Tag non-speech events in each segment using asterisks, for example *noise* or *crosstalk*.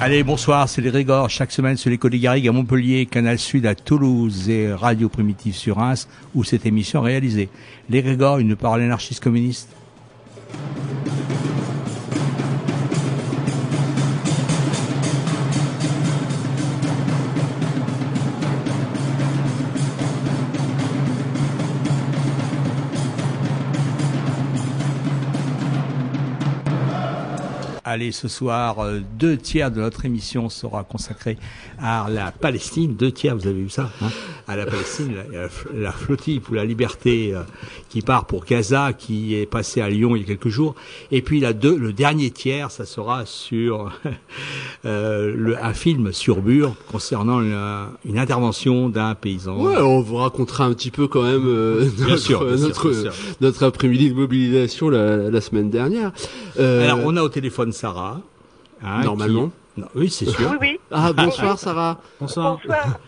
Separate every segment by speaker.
Speaker 1: Allez, bonsoir, c'est les Grégor. Chaque semaine sur les Côtes Garrigues à Montpellier, Canal Sud à Toulouse et Radio Primitive sur Reims, où cette émission est réalisée. Les Grégor, une parole anarchiste communiste. Allez, ce soir, euh, deux tiers de notre émission sera consacré à la Palestine. Deux tiers, vous avez vu ça hein À la Palestine, la, flottille pour la liberté euh, qui part pour Gaza, qui est passée à Lyon il y a quelques jours. Et puis la deux, le dernier tiers, ça sera sur *laughs* euh, le, un film sur Bure concernant la- une intervention d'un paysan.
Speaker 2: Ouais, on vous racontera un petit peu quand même euh,
Speaker 1: Bien
Speaker 2: notre,
Speaker 1: sûr, bien sûr,
Speaker 2: notre,
Speaker 1: bien sûr.
Speaker 2: notre après-midi de mobilisation la, la semaine dernière.
Speaker 1: Alors, on a au téléphone Sarah. hein,
Speaker 2: Normalement.
Speaker 1: qui- Non, oui, c'est sûr.
Speaker 3: Oui, oui.
Speaker 2: Ah, bonsoir Sarah.
Speaker 1: Bonsoir.
Speaker 3: Bonsoir.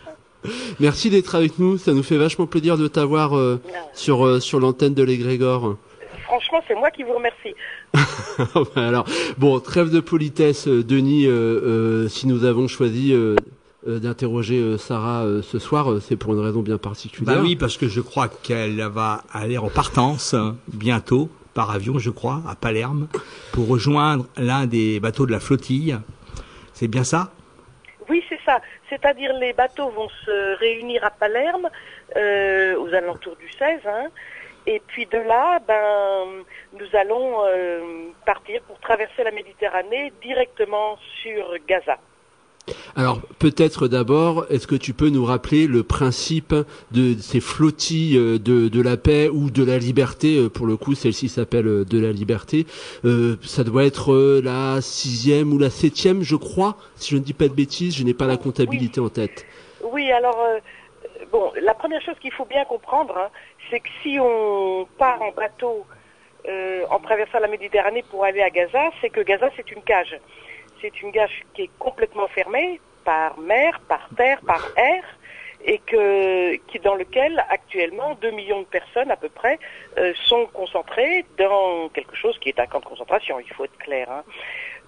Speaker 3: *laughs*
Speaker 2: Merci d'être avec nous. Ça nous fait vachement plaisir de t'avoir euh, sur, euh, sur l'antenne de l'Égrégor.
Speaker 3: Franchement, c'est moi qui vous remercie. *laughs*
Speaker 2: Alors, bon, trêve de politesse, euh, Denis. euh, euh, si nous avons choisi d'interroger Sarah ce soir, c'est pour une raison bien particulière.
Speaker 1: Bah oui, parce que je crois qu'elle va aller en partance euh, bientôt par avion, je crois, à Palerme, pour rejoindre l'un des bateaux de la flottille. C'est bien ça?
Speaker 3: Oui, c'est ça. C'est-à-dire les bateaux vont se réunir à Palerme euh, aux alentours du 16. hein. et puis de là, ben, nous allons euh, partir pour traverser la Méditerranée directement sur Gaza.
Speaker 2: Alors peut-être d'abord, est-ce que tu peux nous rappeler le principe de ces flottilles euh, de, de la paix ou de la liberté euh, Pour le coup, celle-ci s'appelle euh, de la liberté. Euh, ça doit être la sixième ou la septième, je crois. Si je ne dis pas de bêtises, je n'ai pas la comptabilité en tête.
Speaker 3: Oui, alors, euh, bon, la première chose qu'il faut bien comprendre, hein, c'est que si on part en bateau euh, en traversant la Méditerranée pour aller à Gaza, c'est que Gaza, c'est une cage. C'est une cage qui est complètement fermée par mer, par terre, par air, et dans lequel actuellement 2 millions de personnes à peu près euh, sont concentrées dans quelque chose qui est un camp de concentration, il faut être clair. hein.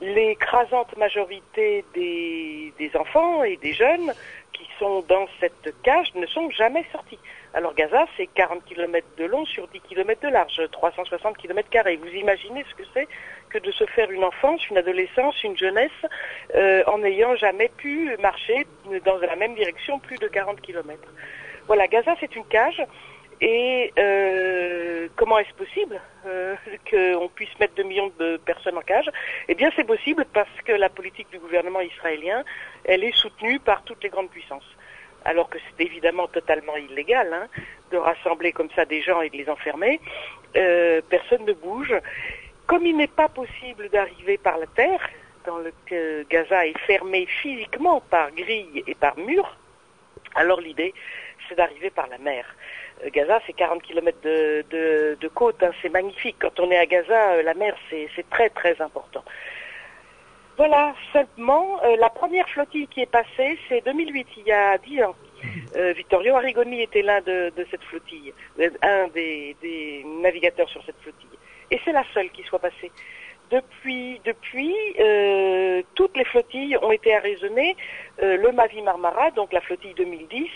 Speaker 3: L'écrasante majorité des, des enfants et des jeunes qui sont dans cette cage ne sont jamais sortis. Alors Gaza, c'est 40 km de long sur 10 km de large, 360 km carrés. Vous imaginez ce que c'est que de se faire une enfance, une adolescence, une jeunesse, euh, en n'ayant jamais pu marcher dans la même direction plus de 40 km. Voilà, Gaza, c'est une cage. Et euh, comment est-ce possible euh, *laughs* qu'on puisse mettre 2 millions de personnes en cage? Eh bien, c'est possible parce que la politique du gouvernement israélien, elle est soutenue par toutes les grandes puissances. Alors que c'est évidemment totalement illégal hein, de rassembler comme ça des gens et de les enfermer. Euh, personne ne bouge. Comme il n'est pas possible d'arriver par la terre, dans le que Gaza est fermé physiquement par grilles et par murs, alors l'idée, c'est d'arriver par la mer. Euh, Gaza, c'est 40 km de, de, de côte, hein, c'est magnifique. Quand on est à Gaza, euh, la mer, c'est très très important. Voilà, seulement, euh, la première flottille qui est passée, c'est 2008, il y a 10 ans. Euh, Vittorio Arrigoni était l'un de, de cette flottille, un des, des navigateurs sur cette flottille. Et c'est la seule qui soit passée. depuis, depuis euh, toutes les flottilles ont été arraisonnées. Euh, le Mavi Marmara, donc la flottille 2010,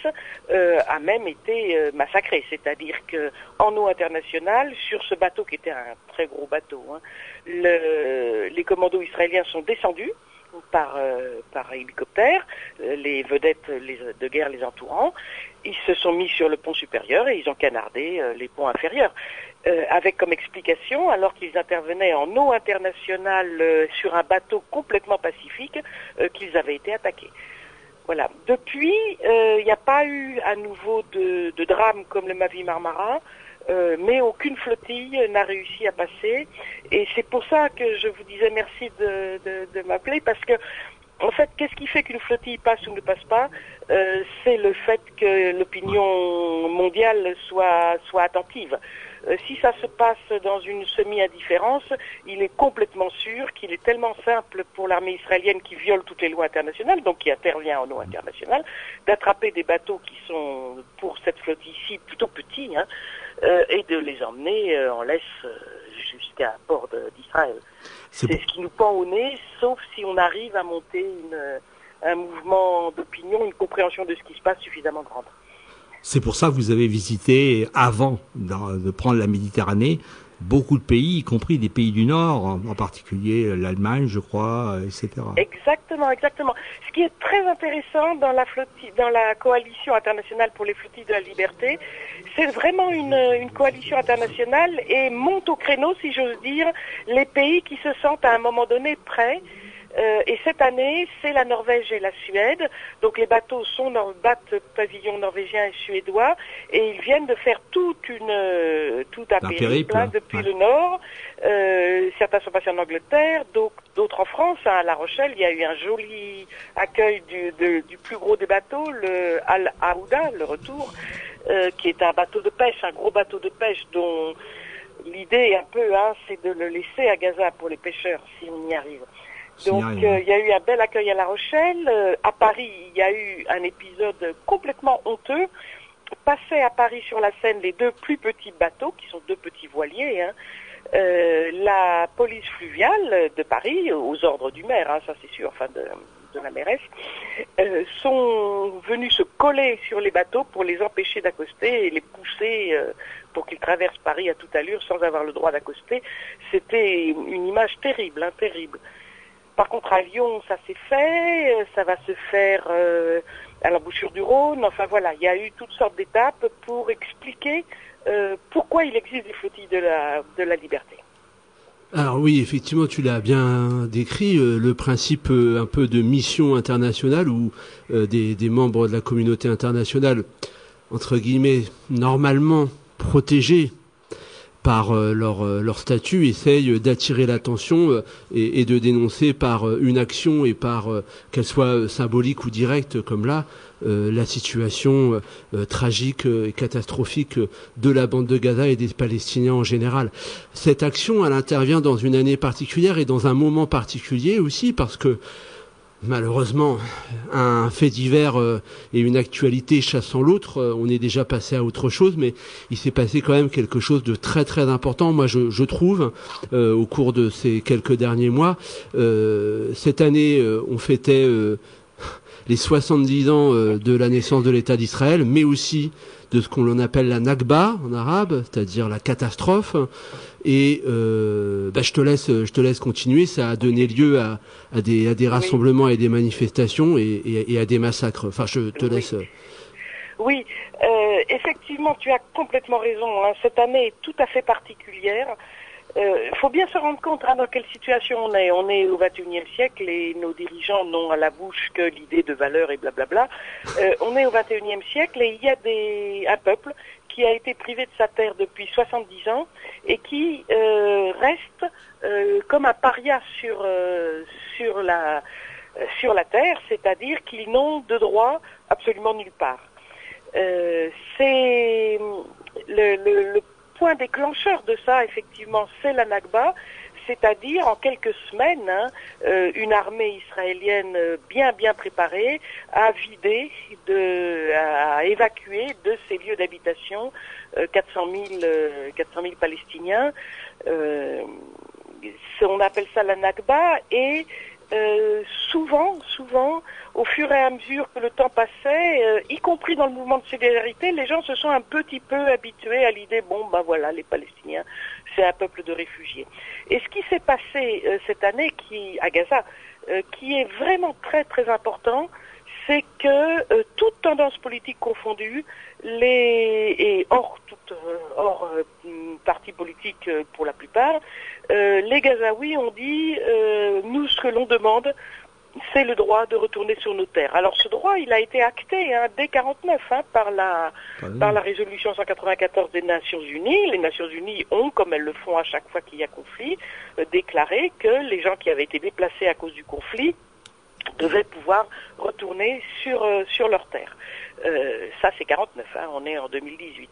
Speaker 3: euh, a même été euh, massacrée. C'est-à-dire que en eau internationale, sur ce bateau qui était un très gros bateau, hein, le- les commandos israéliens sont descendus par, euh, par hélicoptère, euh, les vedettes de guerre les entourant. Ils se sont mis sur le pont supérieur et ils ont canardé euh, les ponts inférieurs. Euh, avec comme explication, alors qu'ils intervenaient en eau internationale euh, sur un bateau complètement pacifique, euh, qu'ils avaient été attaqués. Voilà. Depuis, il n'y a pas eu à nouveau de, drame comme le Mavi Marmara, mais aucune flottille n'a réussi à passer. Et c'est pour ça que je vous disais merci de, m'appeler, parce que en fait, qu'est-ce qui fait qu'une flottille passe ou ne passe pas C'est le fait que l'opinion mondiale soit attentive. Euh, si ça se passe dans une semi-indifférence, il est complètement sûr qu'il est tellement simple pour l'armée israélienne qui viole toutes les lois internationales, donc qui intervient en eau internationale, d'attraper des bateaux qui sont, pour cette flottille-ci, plutôt petits, hein, euh, et de les emmener euh, en laisse euh, jusqu'à bord de- d'Israël.
Speaker 1: C'est
Speaker 3: ce qui nous pend au nez, sauf si on arrive à monter une, un mouvement d'opinion, une compréhension de ce qui se passe suffisamment grande.
Speaker 1: C'est pour ça que vous avez visité, avant de prendre la Méditerranée, beaucoup de pays, y compris des pays du Nord, en, particulier l'Allemagne, je crois, euh, etc.
Speaker 3: Exactement, exactement. Ce qui est très intéressant dans la coalition internationale pour les flottilles de la liberté, c'est vraiment une, une coalition internationale et monte au créneau, si j'ose dire, les pays qui se sentent à un moment donné prêts. Euh, et cette année, c'est la Norvège et la Suède. Donc les bateaux sont nor- battent pavillon norvégien et suédois, et ils viennent de faire toute une, euh, tout un,
Speaker 1: Un
Speaker 3: périple,
Speaker 1: périple,
Speaker 3: hein, depuis
Speaker 1: ouais.
Speaker 3: le nord. Euh, certains sont passés en Angleterre, d'autres d'autres en France. hein, à La Rochelle, il y a eu un joli accueil du, de- du plus gros des bateaux, le Al Aouda, le retour, euh, qui est un bateau de pêche, un gros bateau de pêche dont l'idée un peu, hein, c'est de le laisser à Gaza pour les pêcheurs, si on y arrive. Donc euh, il y a eu un bel accueil à La Rochelle. Euh, à Paris, il y a eu un épisode complètement honteux. Passaient à Paris sur la Seine les deux plus petits bateaux, qui sont deux petits voiliers. hein. Euh, la police fluviale de Paris, aux ordres du maire, hein, ça c'est sûr, enfin de, de la mairesse, euh, sont venus se coller sur les bateaux pour les empêcher d'accoster et les pousser euh, pour qu'ils traversent Paris à toute allure sans avoir le droit d'accoster. C'était une image terrible, hein, terrible. Par contre, à Lyon, ça s'est fait, euh, ça va se faire euh, à l'embouchure du Rhône. Enfin voilà, il y a eu toutes sortes d'étapes pour expliquer euh, pourquoi il existe des flottilles de la, liberté.
Speaker 2: Alors oui, effectivement, tu l'as bien décrit, le principe un peu de mission internationale des, des membres de la communauté internationale, entre guillemets, normalement protégés par euh, leur, euh, leur statut, essayent d'attirer l'attention euh, et, et de dénoncer par euh, une action et par euh, qu'elle soit euh, symbolique ou directe, comme là, euh, la situation euh, euh, tragique euh, et catastrophique euh, de la bande de Gaza et des Palestiniens en général. Cette action, elle intervient dans une année particulière et dans un moment particulier aussi parce que malheureusement, un fait divers euh, et une actualité chassant l'autre, euh, on est déjà passé à autre chose, mais il s'est passé quand même quelque chose de très très important. Moi, je, trouve, euh, au cours de ces quelques derniers mois, cette année, on fêtait les 70 ans de la naissance de l'État d'Israël, mais aussi de ce qu'on appelle la Nakba en arabe, c'est-à-dire la catastrophe. Et euh, bah, je te laisse, je te laisse continuer. Ça a donné lieu à, à des, à des rassemblements et des manifestations et, et- et à des massacres. Enfin, je te
Speaker 3: Oui.
Speaker 2: laisse. euh,
Speaker 3: Oui, euh, effectivement, tu as complètement raison. hein. Cette année est tout à fait particulière. Il faut bien se rendre compte hein, dans quelle situation on est. On est au XXIe siècle et nos dirigeants n'ont à la bouche que l'idée de valeur et blablabla. Euh, on est au XXIe siècle et il y a des, un peuple qui a été privé de sa terre depuis 70 ans et qui euh, reste euh, comme un paria sur, euh, sur, la, sur la terre, c'est-à-dire qu'ils n'ont de droit absolument nulle part. C'est le, le- le point déclencheur de ça, effectivement, c'est la Nakba, c'est-à-dire en quelques semaines, hein, euh, une armée israélienne euh, bien bien préparée a vidé, de, a évacué de ses lieux d'habitation euh, 400 000 euh, 400 000 Palestiniens. Euh, on appelle ça la Nakba, et souvent, souvent, au fur et à mesure que le temps passait, y compris dans le mouvement de solidarité, les gens se sont un petit peu habitués à l'idée, bon, ben voilà, les Palestiniens, c'est un peuple de réfugiés. Et ce qui s'est passé euh, cette année à Gaza, qui est vraiment très très important, c'est que euh, toute tendance politique confondue, et hors, toute, euh, hors euh, parti politique pour la plupart, les Gazaouis ont dit, nous ce que l'on demande, c'est le droit de retourner sur nos terres. Alors ce droit, il a été acté hein, dès 49 hein, par la par la résolution 194 des Nations Unies. Les Nations Unies ont, comme elles le font à chaque fois qu'il y a conflit, déclaré que les gens qui avaient été déplacés à cause du conflit devaient pouvoir retourner sur, euh, sur leur terre. Euh, ça, c'est 49, hein, on est en 2018.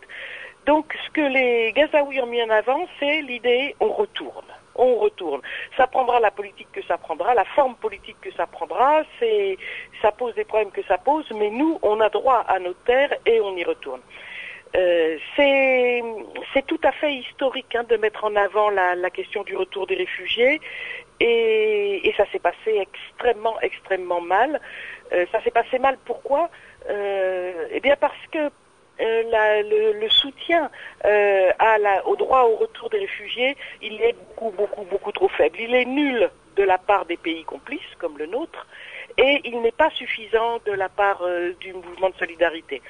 Speaker 3: Donc, ce que les Gazaouis ont mis en avant, c'est l'idée on retourne. On retourne. Ça prendra la politique que ça prendra, la forme politique que ça prendra, c'est, ça pose des problèmes que ça pose, mais nous, on a droit à nos terres et on y retourne. Euh, c'est tout à fait historique hein, de mettre en avant la, question du retour des réfugiés et, et ça s'est passé extrêmement, extrêmement mal. Euh, ça s'est passé mal pourquoi? Euh, Eh bien parce que euh, le, soutien euh, au droit au retour des réfugiés, il est beaucoup, beaucoup, beaucoup trop faible. Il est nul de la part des pays complices, comme le nôtre, et il n'est pas suffisant de la part euh, du mouvement de solidarité.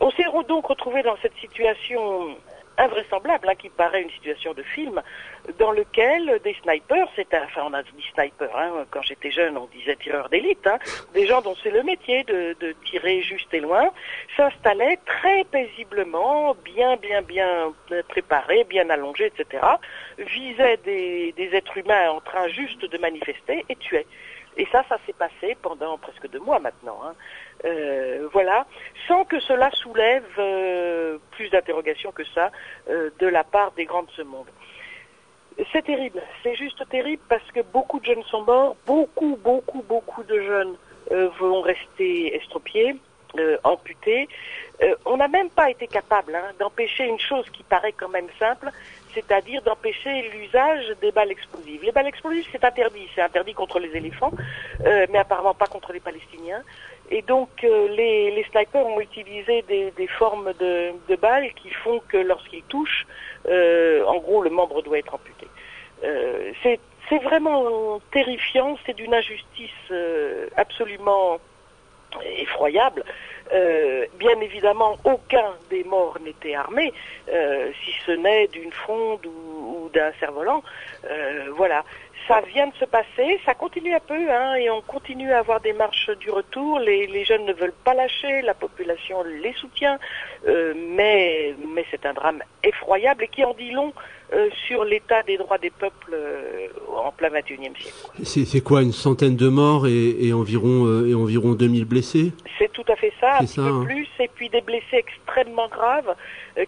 Speaker 3: On s'est donc retrouvé dans cette situation invraisemblable, hein, qui paraît une situation de film, dans lequel des snipers, c'est enfin on a dit sniper, hein, quand j'étais jeune on disait tireur d'élite, hein, des gens dont c'est le métier de, de, tirer juste et loin, s'installaient très paisiblement, bien bien bien préparés, bien allongés, etc., visaient des, des êtres humains en train juste de manifester et tuaient. Et ça, ça s'est passé pendant presque deux mois maintenant. Hein. Euh, voilà, sans que cela soulève euh, plus d'interrogations que ça euh, de la part des grands de ce monde. C'est terrible, c'est juste terrible parce que beaucoup de jeunes sont morts, beaucoup, beaucoup, beaucoup de jeunes vont rester estropiés, amputés. on n'a même pas été capable hein, d'empêcher une chose qui paraît quand même simple, c'est-à-dire d'empêcher l'usage des balles explosives. Les balles explosives, c'est interdit, c'est interdit contre les éléphants, euh, mais apparemment pas contre les Palestiniens. Et donc euh, les, snipers ont utilisé des, formes de, balles qui font que lorsqu'ils touchent, euh, en gros, le membre doit être amputé. C'est vraiment terrifiant, c'est d'une injustice absolument effroyable. Euh, bien évidemment, aucun des morts n'était armé, euh, si ce n'est d'une fronde ou, d'un cerf-volant. Euh, voilà, ça vient de se passer, ça continue un peu, hein, et on continue à avoir des marches du retour. Les, les jeunes ne veulent pas lâcher, la population les soutient, euh, mais, mais c'est un drame effroyable et qui en dit long euh, sur l'état des droits des peuples euh, en plein 21e siècle.
Speaker 2: C'est quoi, une centaine de morts et, et environ, et environ 2000 blessés?
Speaker 3: C'est tout à fait ça, un petit peu hein. plus, et puis des blessés extrêmement graves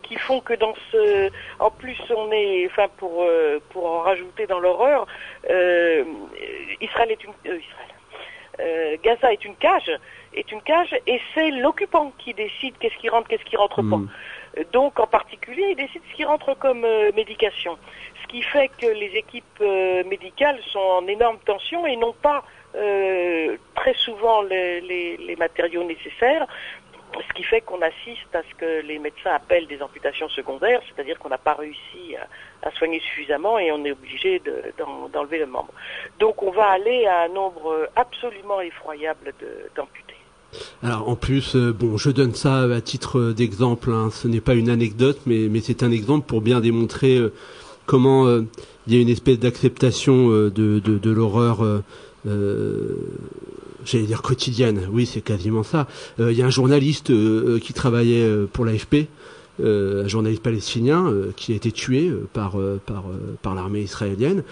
Speaker 3: qui font que dans ce... En plus, on est, enfin, pour, pour en rajouter dans l'horreur, Israël est une... Israël. Gaza est une cage, est une cage, et c'est l'occupant qui décide qu'est-ce qui rentre, qu'est-ce qui rentre pas.
Speaker 2: Mm.
Speaker 3: Donc en particulier, il décide ce qui rentre comme euh, médication. Ce qui fait que les équipes euh, médicales sont en énorme tension et n'ont pas euh, très souvent les, les, les, matériaux nécessaires. Ce qui fait qu'on assiste à ce que les médecins appellent des amputations secondaires, c'est-à-dire qu'on n'a pas réussi à, soigner suffisamment et on est obligé d'enlever de, le membre. Donc on va aller à un nombre absolument effroyable d'amputés.
Speaker 2: Alors en plus, euh, bon, je donne ça à titre d'exemple. Hein. Ce n'est pas une anecdote, mais, c'est un exemple pour bien démontrer euh, comment euh, il y a une espèce d'acceptation de, l'horreur. J'allais dire quotidienne. Oui, c'est quasiment ça. Il y a un journaliste qui travaillait pour l'AFP un journaliste palestinien euh, qui a été tué euh, par, par, par l'armée israélienne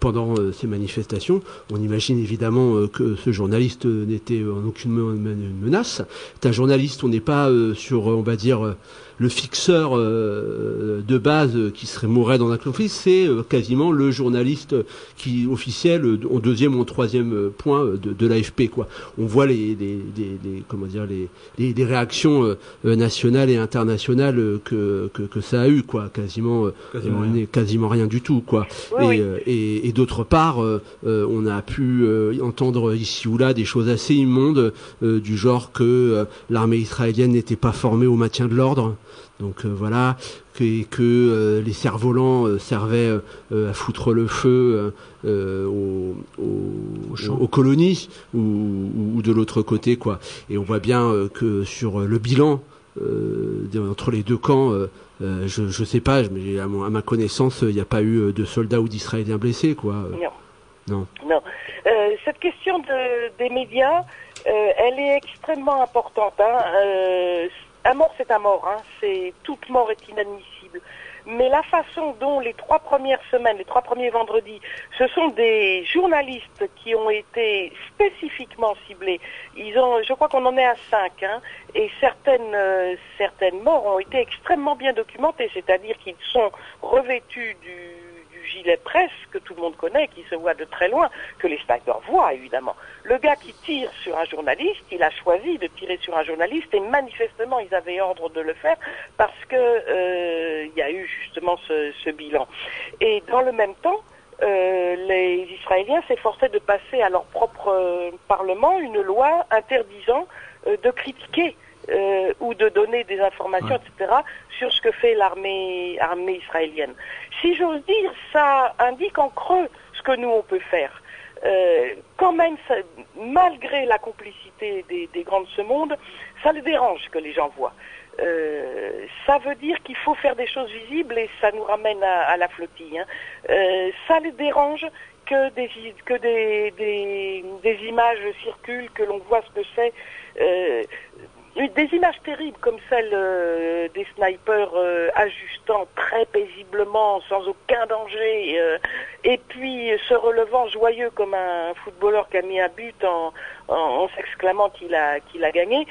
Speaker 2: pendant ces manifestations. On imagine évidemment que ce journaliste n'était en aucune menace. C'est un journaliste, on n'est pas sur, on va dire, le fixeur euh, de base euh, qui serait mourrait dans un conflit, c'est euh, quasiment le journaliste qui officiel euh, au deuxième ou au troisième euh, point euh, de, de l'AFP. Quoi. On voit les, les, les, les- comment dire les, les, les réactions euh, euh, nationales et internationales euh, que, que, que ça a eu, quoi. Quasiment, euh,
Speaker 1: Quasiment
Speaker 2: euh,
Speaker 1: rien.
Speaker 2: quasiment rien du tout, quoi.
Speaker 3: Oui,
Speaker 2: et,
Speaker 3: oui.
Speaker 2: euh, et, et d'autre part, euh, euh, on a pu euh, entendre ici ou là des choses assez immondes euh, du genre que euh, l'armée israélienne n'était pas formée au maintien de l'ordre. Donc euh, voilà, que, euh, les cerfs-volants euh, servaient à foutre le feu aux, aux-
Speaker 1: champs.
Speaker 2: aux colonies ou, de l'autre côté, quoi. Et on voit bien que sur le bilan entre les deux camps, je je sais pas, mais à, mon- à ma connaissance, il n'y a pas eu de soldats ou d'Israéliens blessés, quoi.
Speaker 3: Non.
Speaker 2: Non.
Speaker 3: Non. Euh, cette question de, des médias, euh, elle est extrêmement importante. Hein. Euh, un mort, c'est un mort. Hein. C'est toute mort est inadmissible. Mais la façon dont les trois premières semaines, les trois premiers vendredis, ce sont des journalistes qui ont été spécifiquement ciblés. Ils ont, je crois qu'on en est à cinq, hein, et certaines euh, certaines morts ont été extrêmement bien documentées, c'est-à-dire qu'ils sont revêtus du, du gilet presse que tout le monde connaît, qui se voit de très loin, que les snipers voient évidemment. Le gars qui tire sur un journaliste, il a choisi de tirer sur un journaliste et manifestement ils avaient ordre de le faire parce que euh, il y a eu justement ce, ce bilan. Et dans le même temps, euh, les Israéliens s'efforçaient de passer à leur propre euh, parlement une loi interdisant euh, de critiquer euh, ou de donner des informations, etc., sur ce que fait l'armée armée israélienne. Si j'ose dire, ça indique en creux ce que nous on peut faire. Euh, quand même, ça- malgré la complicité des, grands de ce monde, ça les dérange que les gens voient. Euh, ça veut dire qu'il faut faire des choses visibles et ça nous ramène à, la flottille. hein. Euh, ça les dérange que des, des images circulent, que l'on voit ce que c'est. Euh, des images terribles comme celle euh, des snipers euh, ajustant très paisiblement, sans aucun danger, euh, et puis se relevant joyeux comme un footballeur qui a mis un but en, en, en s'exclamant qu'il a, qu'il a gagné.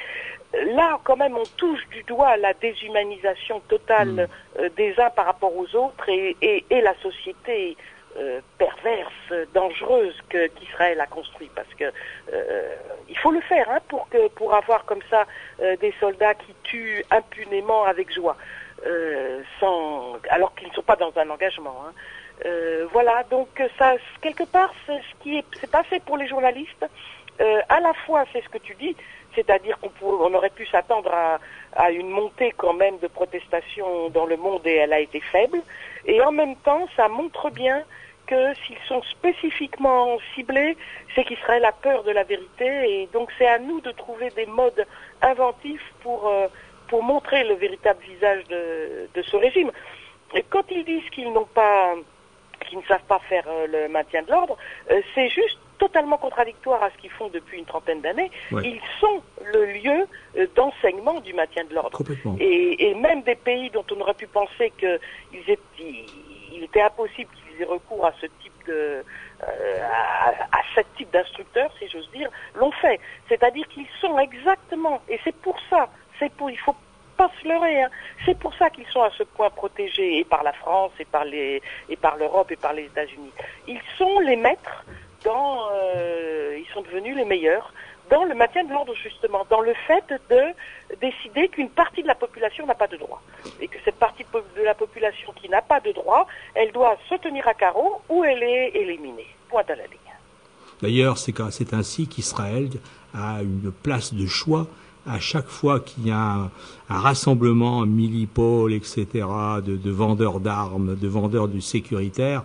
Speaker 3: Là, quand même, on touche du doigt la déshumanisation totale euh, des uns par rapport aux autres et, et, et la société euh, perverse, dangereuse qu'Israël a construit, parce que euh, il faut le faire hein, pour que pour avoir comme ça euh, des soldats qui tuent impunément avec joie, sans alors qu'ils ne sont pas dans un engagement. hein. Voilà, donc ça quelque part c'est ce qui est c'est pas fait pour les journalistes. À la fois c'est ce que tu dis, c'est-à-dire qu'on on aurait pu s'attendre à, à une montée quand même de protestations dans le monde et elle a été faible. Et en même temps, ça montre bien que s'ils sont spécifiquement ciblés, c'est qu'Israël a peur de la vérité et donc c'est à nous de trouver des modes inventifs pour, euh, montrer le véritable visage de, de ce régime. Et quand ils disent qu'ils n'ont pas, qu'ils ne savent pas faire euh, le maintien de l'ordre, euh, c'est juste totalement contradictoire à ce qu'ils font depuis une trentaine d'années.
Speaker 1: Ouais.
Speaker 3: Ils sont le lieu euh, d'enseignement du maintien de l'ordre. Et, et même des pays dont on aurait pu penser qu'il il était impossible qu'ils aient recours à ce type de euh, à, à ce type d'instructeurs, si j'ose dire, l'ont fait. C'est-à-dire qu'ils sont exactement, et c'est pour ça, c'est pour, il faut pas se leurrer, hein, c'est pour ça qu'ils sont à ce point protégés et par la France et par les et par l'Europe et par les États-Unis. Ils sont les maîtres dans, euh, ils sont devenus les meilleurs dans le maintien de l'ordre justement, dans le fait de décider qu'une partie de la population n'a pas de droit. Et que cette partie de la population qui n'a pas de droit, elle doit se tenir à carreau ou elle est éliminée. Point à la ligne.
Speaker 1: D'ailleurs, c'est ainsi qu'Israël a une place de choix à chaque fois qu'il y a un, un rassemblement etc., de, de vendeurs d'armes, de vendeurs du sécuritaire,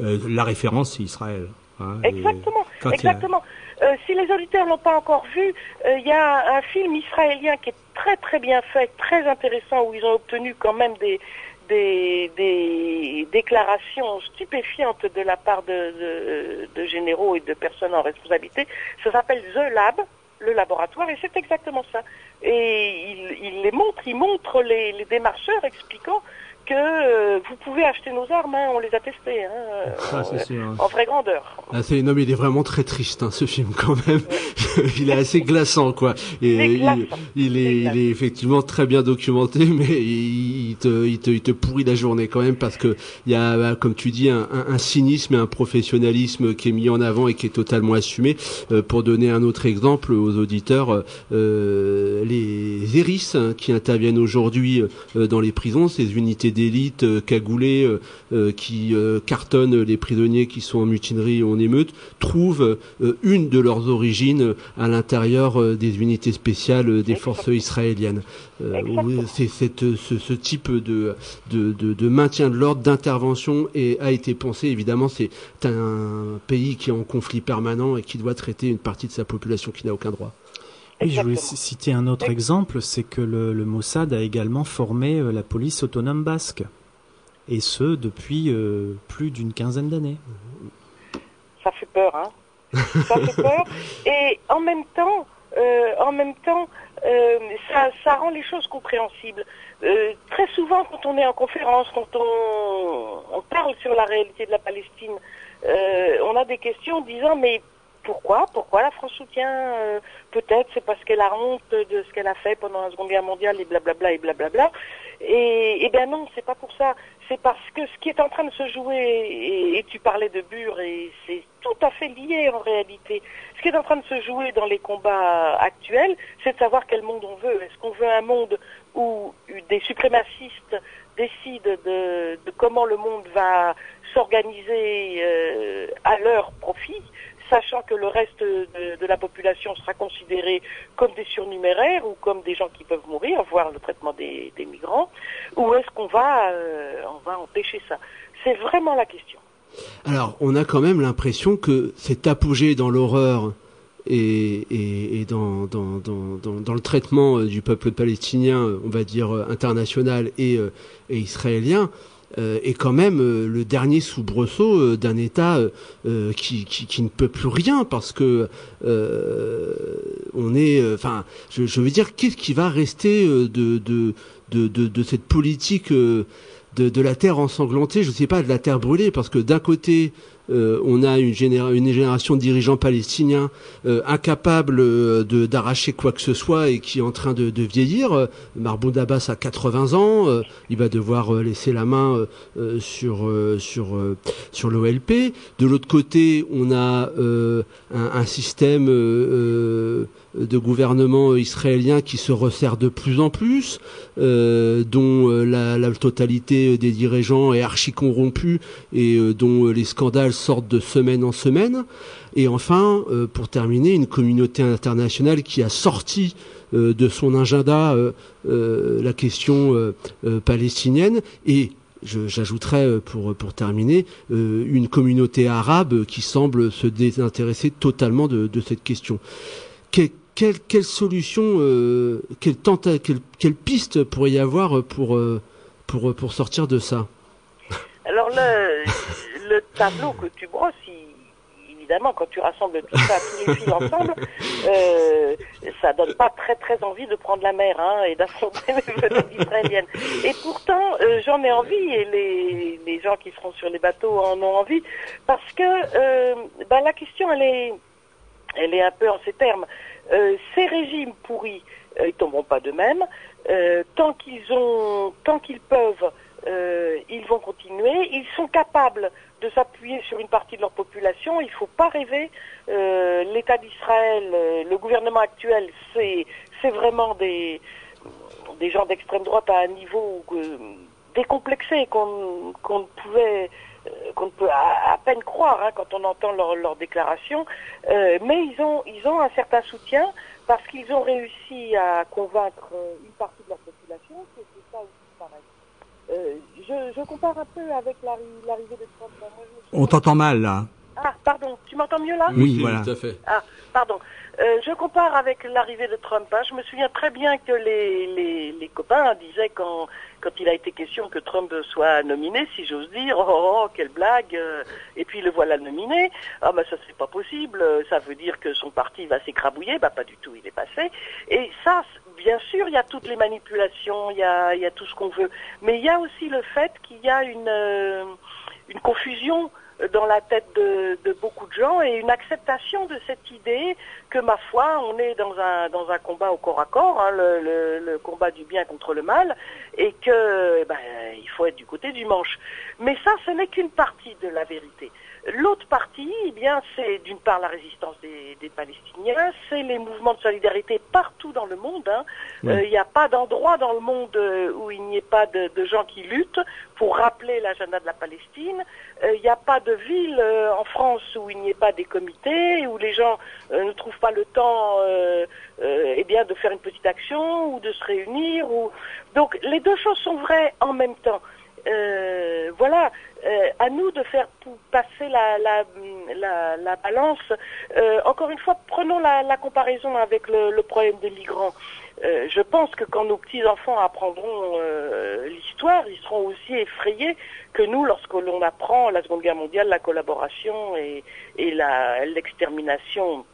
Speaker 1: euh, la référence c'est Israël. Hein. Et
Speaker 3: Exactement,
Speaker 1: a-
Speaker 3: exactement. Euh, si les auditeurs l'ont pas encore vu, euh, il y a un film israélien qui est très très bien fait, très intéressant, où ils ont obtenu quand même des, des, des déclarations stupéfiantes de la part de, de, de généraux et de personnes en responsabilité. Ça s'appelle The Lab, le laboratoire, et c'est exactement ça. Et il, il les montre, il montre les, les démarcheurs expliquant que euh, vous pouvez acheter nos armes, hein, on les a testées, hein,
Speaker 2: Ça, c'est sûr. hein.
Speaker 3: en vraie grandeur.
Speaker 2: Ah, c'est, non, mais il est vraiment très triste, hein, ce film, quand même. *laughs* il est assez glaçant, quoi. Et
Speaker 3: Il est
Speaker 2: il,
Speaker 3: glaçant.
Speaker 2: il est,
Speaker 3: Il est
Speaker 2: il est effectivement très bien documenté, *laughs* mais il, te, il te, il te pourrit la journée quand même parce que il y a, bah, comme tu dis, un, un, un cynisme et un professionnalisme qui est mis en avant et qui est totalement assumé. Euh, pour donner un autre exemple aux auditeurs, euh, les ERIS hein, qui interviennent aujourd'hui euh, dans les prisons, ces unités d'élite euh, cagoulées euh, euh, qui euh, cartonnent les prisonniers qui sont en mutinerie ou en émeute, trouvent une de leurs origines à l'intérieur des unités spéciales des forces israéliennes. C'est cette, ce, ce type de, de, de, de maintien de l'ordre, d'intervention et a été pensé. Évidemment, c'est un pays qui est en conflit permanent et qui doit traiter une partie de sa population qui n'a aucun droit.
Speaker 4: Oui, je voulais citer un autre exemple, c'est que le, le Mossad a également formé euh, la police autonome basque. Et ce, depuis euh, plus d'une quinzaine d'années.
Speaker 3: Ça fait peur, hein. Ça fait *laughs* peur. Et en même temps, euh, en même temps, euh, ça, ça rend les choses compréhensibles. Euh, très souvent, quand on est en conférence, quand on, on parle sur la réalité de la Palestine, on a des questions disant mais pourquoi? Pourquoi la France soutient Peut-être c'est parce qu'elle a honte de ce qu'elle a fait pendant la Seconde Guerre mondiale et blablabla et blablabla. Et, et ben non, c'est pas pour ça. C'est parce que ce qui est en train de se jouer, et, tu parlais de Bure, et c'est tout à fait lié en réalité. Ce qui est en train de se jouer dans les combats actuels, c'est de savoir quel monde on veut. Est-ce qu'on veut un monde où des suprémacistes décident de, de comment le monde va s'organiser euh, à leur profit, sachant que le reste de, la population sera considéré comme des surnuméraires ou comme des gens qui peuvent mourir, voire le traitement des, migrants, ou est-ce qu'on va, euh, empêcher ça? C'est vraiment la question.
Speaker 2: Alors, on a quand même l'impression que cet apogée dans l'horreur et, dans, le traitement euh, du peuple palestinien, on va dire euh, international et, israélien, est quand même euh, le dernier soubresaut euh, d'un État euh, euh, qui, ne peut plus rien parce que euh, on est, enfin, je, veux dire, qu'est-ce qui va rester euh, de, cette politique euh, de la terre ensanglantée, je ne sais pas, de la terre brûlée, parce que d'un côté, euh, on a une, généra- une génération de dirigeants palestiniens euh, incapables euh, d'arracher quoi que ce soit et qui est en train de, vieillir. Mahmoud Abbas a 80 ans, il va devoir laisser la main sur l'OLP. De l'autre côté, on a un, système de gouvernement israélien qui se resserre de plus en plus, dont la, totalité des dirigeants est archi corrompue et dont les scandales sortent de semaine en semaine. Et enfin, euh, pour terminer, une communauté internationale qui a sorti euh, de son agenda euh, la question palestinienne et J'ajouterais pour terminer une communauté arabe qui semble se désintéresser totalement de, cette question. Quelle, solution, quelle, quelle, piste pourrait y avoir pour pour sortir de ça?
Speaker 3: Alors le, le tableau que tu brosses, il- évidemment, quand tu rassembles tout ça, tous les fils ensemble, *laughs* euh, ça donne pas très très envie de prendre la mer hein, et d'affronter les vedettes israéliennes. Et pourtant, euh, j'en ai envie et les, les gens qui seront sur les bateaux en ont envie parce que euh, bah, la question, elle est, elle est un peu en ces termes. Euh, ces régimes pourris, ils tomberont pas d'eux-mêmes. Tant qu'ils ont, tant qu'ils peuvent, ils vont continuer. Ils sont capables de s'appuyer sur une partie de leur population. Il ne faut pas rêver. Euh, L'État d'Israël, euh, le gouvernement actuel, c'est vraiment des gens d'extrême droite à un niveau euh, décomplexé qu'on ne pouvait peut à, peine croire hein, quand on entend leurs déclarations. Mais ils ont ils ont un certain soutien parce qu'ils ont réussi à convaincre une partie de leur population. C'est c'est ça aussi pareil. Euh, je, je compare un peu avec l'arri- l'arrivée de Trump.
Speaker 1: On t'entend mal là.
Speaker 3: ah, pardon, tu m'entends mieux là?
Speaker 1: Oui, voilà.
Speaker 2: tout à fait.
Speaker 3: Ah, pardon. Euh, je compare avec l'arrivée de Trump. hein. Je me souviens très bien que les, les, les copains disaient quand, quand il a été question que Trump soit nominé, si j'ose dire, oh, oh, oh, quelle blague, euh, et puis le voilà nominé. Ah ben ça c'est pas possible, ça veut dire que son parti va s'écrabouiller, bah pas du tout, il est passé. Et ça, bien sûr, il y a toutes les manipulations, il y a, il y a tout ce qu'on veut, mais il y a aussi le fait qu'il y a une, euh, une confusion dans la tête de, beaucoup de gens et une acceptation de cette idée que ma foi, on est dans un dans un combat au corps à corps, hein, le, combat du bien contre le mal, et que ben, il faut être du côté du manche. Mais ça, ce n'est qu'une partie de la vérité. L'autre partie, eh bien, c'est d'une part la résistance des, des Palestiniens, c'est les mouvements de solidarité partout dans le monde. hein. Euh, Il n'y a pas d'endroit dans le monde euh, où il n'y ait pas de, de gens qui luttent pour rappeler l'agenda de la Palestine. Euh, Il n'y a pas de ville euh, en France où il n'y ait pas des comités, où les gens euh, ne trouvent pas le temps euh, euh, eh bien, de faire une petite action ou de se réunir. Ou... Donc les deux choses sont vraies en même temps. Euh, voilà, euh, à nous de faire passer la, la, la, la balance. Euh, encore une fois, prenons la, comparaison avec le, le problème des migrants. Euh, je pense que quand nos petits-enfants apprendront euh, l'histoire, ils seront aussi effrayés que nous lorsque l'on apprend la Seconde Guerre mondiale, la collaboration et, et l'extermination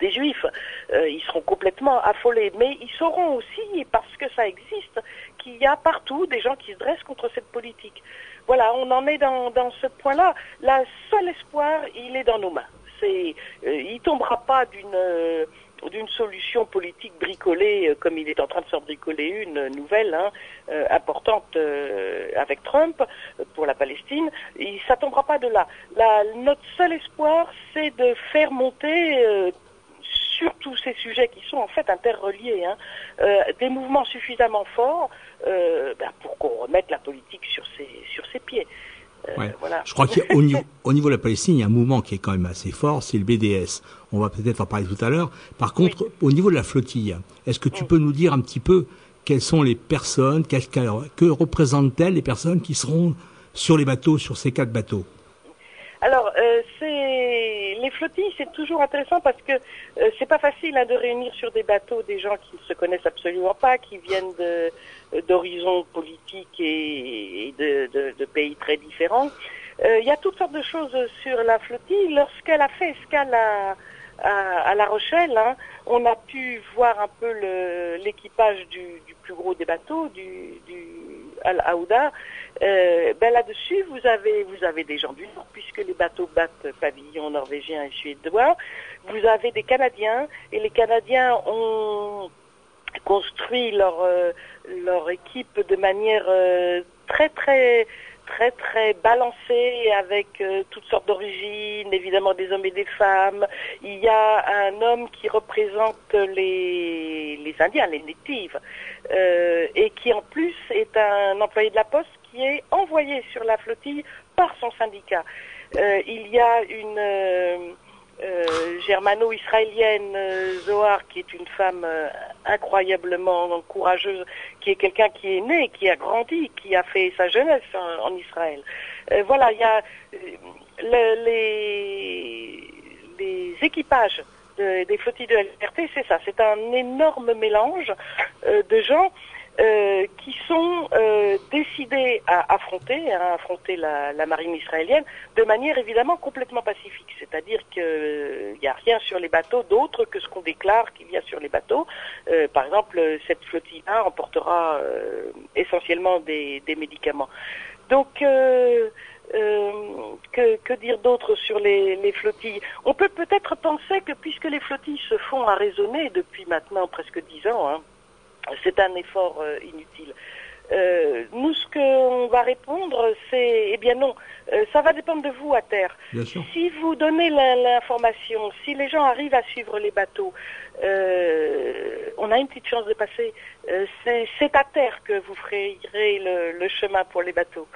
Speaker 3: des juifs. Euh, ils seront complètement affolés. Mais ils sauront aussi, parce que ça existe, qu'il y a partout des gens qui se dressent contre cette politique. Voilà, on en est dans, dans ce point-là. La seul espoir, il est dans nos mains. C'est, euh, il tombera pas d'une euh, d'une solution politique bricolée euh, comme il est en train de s'en bricoler une nouvelle hein, euh, importante euh, avec Trump euh, pour la Palestine. Il, ça tombera pas de là. La- notre seul espoir, c'est de faire monter euh, sur tous ces sujets qui sont en fait interreliés, hein, euh, des mouvements suffisamment forts euh, ben, pour qu'on remette la politique sur ses, sur ses pieds. Euh,
Speaker 1: Ouais.
Speaker 3: voilà.
Speaker 1: Je crois qu'au *laughs* niveau, au niveau de la Palestine, il y a un mouvement qui est quand même assez fort, c'est le BDS. On va peut-être en parler tout à l'heure. Par contre, au niveau de la flottille, est-ce que tu peux nous dire un petit peu quelles sont les personnes, que représentent-elles les personnes qui seront sur les bateaux, sur ces quatre bateaux?
Speaker 3: Alors, euh, c'est les flottilles, c'est toujours intéressant parce que euh, c'est pas facile hein, de réunir sur des bateaux des gens qui ne se connaissent absolument pas, qui viennent de d'horizons politiques et, de, pays très différents. Euh, Il y a toutes sortes de choses sur la flottille. Lorsqu'elle a fait escale à, La Rochelle, hein, on a pu voir un peu l'équipage du, plus gros des bateaux, du Al Aouda. Euh, ben là-dessus, vous avez vous avez des gens du Nord, puisque les bateaux battent pavillon norvégien et suédois. Vous avez des Canadiens, et les Canadiens ont construit leur euh, leur équipe de manière euh, très très très très balancée avec euh, toutes sortes d'origines, évidemment des hommes et des femmes. Il y a un homme qui représente les les Indiens, les natives, euh, et qui en plus est un employé de la Poste qui est envoyé sur la flottille par son syndicat. Euh, il y a une euh, germano-israélienne, euh, Zohar, qui est une femme euh, incroyablement courageuse, qui est quelqu'un qui est né, qui a grandi, qui a fait sa jeunesse en, Israël. Euh, voilà, il y a le- les, équipages de- des flottilles de liberté, c'est ça, c'est un énorme mélange de gens euh, qui sont euh, décidés à affronter, à affronter la, la marine israélienne de manière évidemment complètement pacifique. C'est-à-dire qu'il n'y a rien sur les bateaux d'autre que ce qu'on déclare qu'il y a sur les bateaux. Euh, par exemple, cette flottille-là emportera euh, essentiellement des, des médicaments. Donc, euh, euh, que, que dire d'autre sur les, les flottilles? On peut peut-être penser que puisque les flottilles se font à raisonner depuis maintenant presque dix ans, hein, c'est un effort euh, inutile. Euh, nous, ce qu'on va répondre, c'est, eh bien non, euh, ça va dépendre de vous à terre.
Speaker 1: Bien sûr.
Speaker 3: Si vous donnez l'information, si les gens arrivent à suivre les bateaux, euh, on a une petite chance de passer. C'est à terre que vous frayerez le, le chemin pour les bateaux.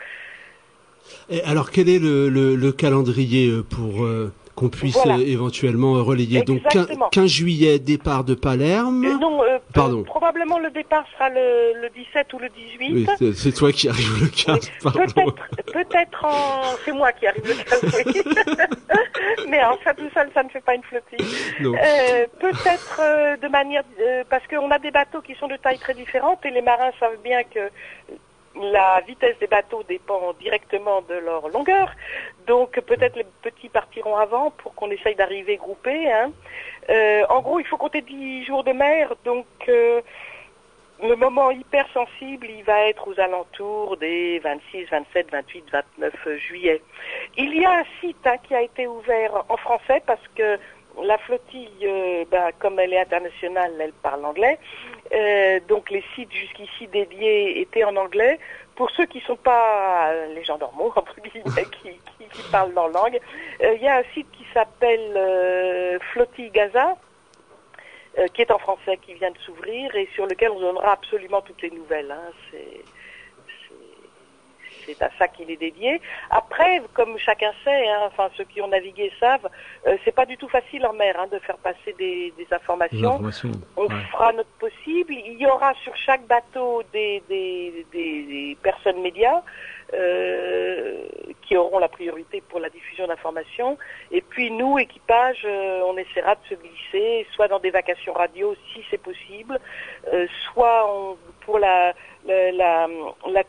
Speaker 2: Et alors, quel est le, le, le calendrier pour, qu'on puisse
Speaker 3: Voilà.
Speaker 2: euh, éventuellement euh, relayer. Donc quin-
Speaker 3: Exactement.
Speaker 2: 15 juillet, départ de Palerme.
Speaker 3: Euh, non, euh,
Speaker 2: Pardon.
Speaker 3: probablement le départ sera le, le 17 ou le 18.
Speaker 2: Oui, c'est- toi qui arrive le 15, pardon.
Speaker 3: Peut-être, peut-être en. C'est moi qui arrive le 15, oui. *laughs* Mais en fait, tout seul, ça ne fait pas une flottille. Euh, peut-être euh, de manière. euh, parce qu'on a des bateaux qui sont de taille très différente et les marins savent bien que la vitesse des bateaux dépend directement de leur longueur. Donc peut-être les petits partiront avant pour qu'on essaye d'arriver groupés. Hein. Euh, en gros, il faut compter 10 jours de mer. Donc euh, le moment hyper sensible, il va être aux alentours des 26, 27, 28, 29 juillet. Il y a un site hein, qui a été ouvert en français parce que la flottille, euh, bah, comme elle est internationale, elle parle anglais. Euh, donc les sites jusqu'ici dédiés étaient en anglais. Pour ceux qui ne sont pas euh, les gens normaux, *laughs* entre guillemets, *laughs* qui, qui, qui parlent leur langue, euh, il y a un site qui s'appelle euh, Gaza, euh, qui est en français, qui vient de s'ouvrir et sur lequel on donnera absolument toutes les nouvelles. hein. C'est- C'est à ça qu'il est dédié. Après, comme chacun sait, hein, enfin ceux qui ont navigué savent, euh, c'est pas du tout facile en mer hein, de faire passer des, des
Speaker 1: Des
Speaker 3: informations. On
Speaker 1: Ouais.
Speaker 3: fera notre possible. Il y aura sur chaque bateau des, des, des- des personnes médias euh, qui auront la priorité pour la diffusion d'informations. Et puis nous, équipage, euh, on essaiera de se glisser, soit dans des vacations radio si c'est possible, euh, soit on- pour la, la, la,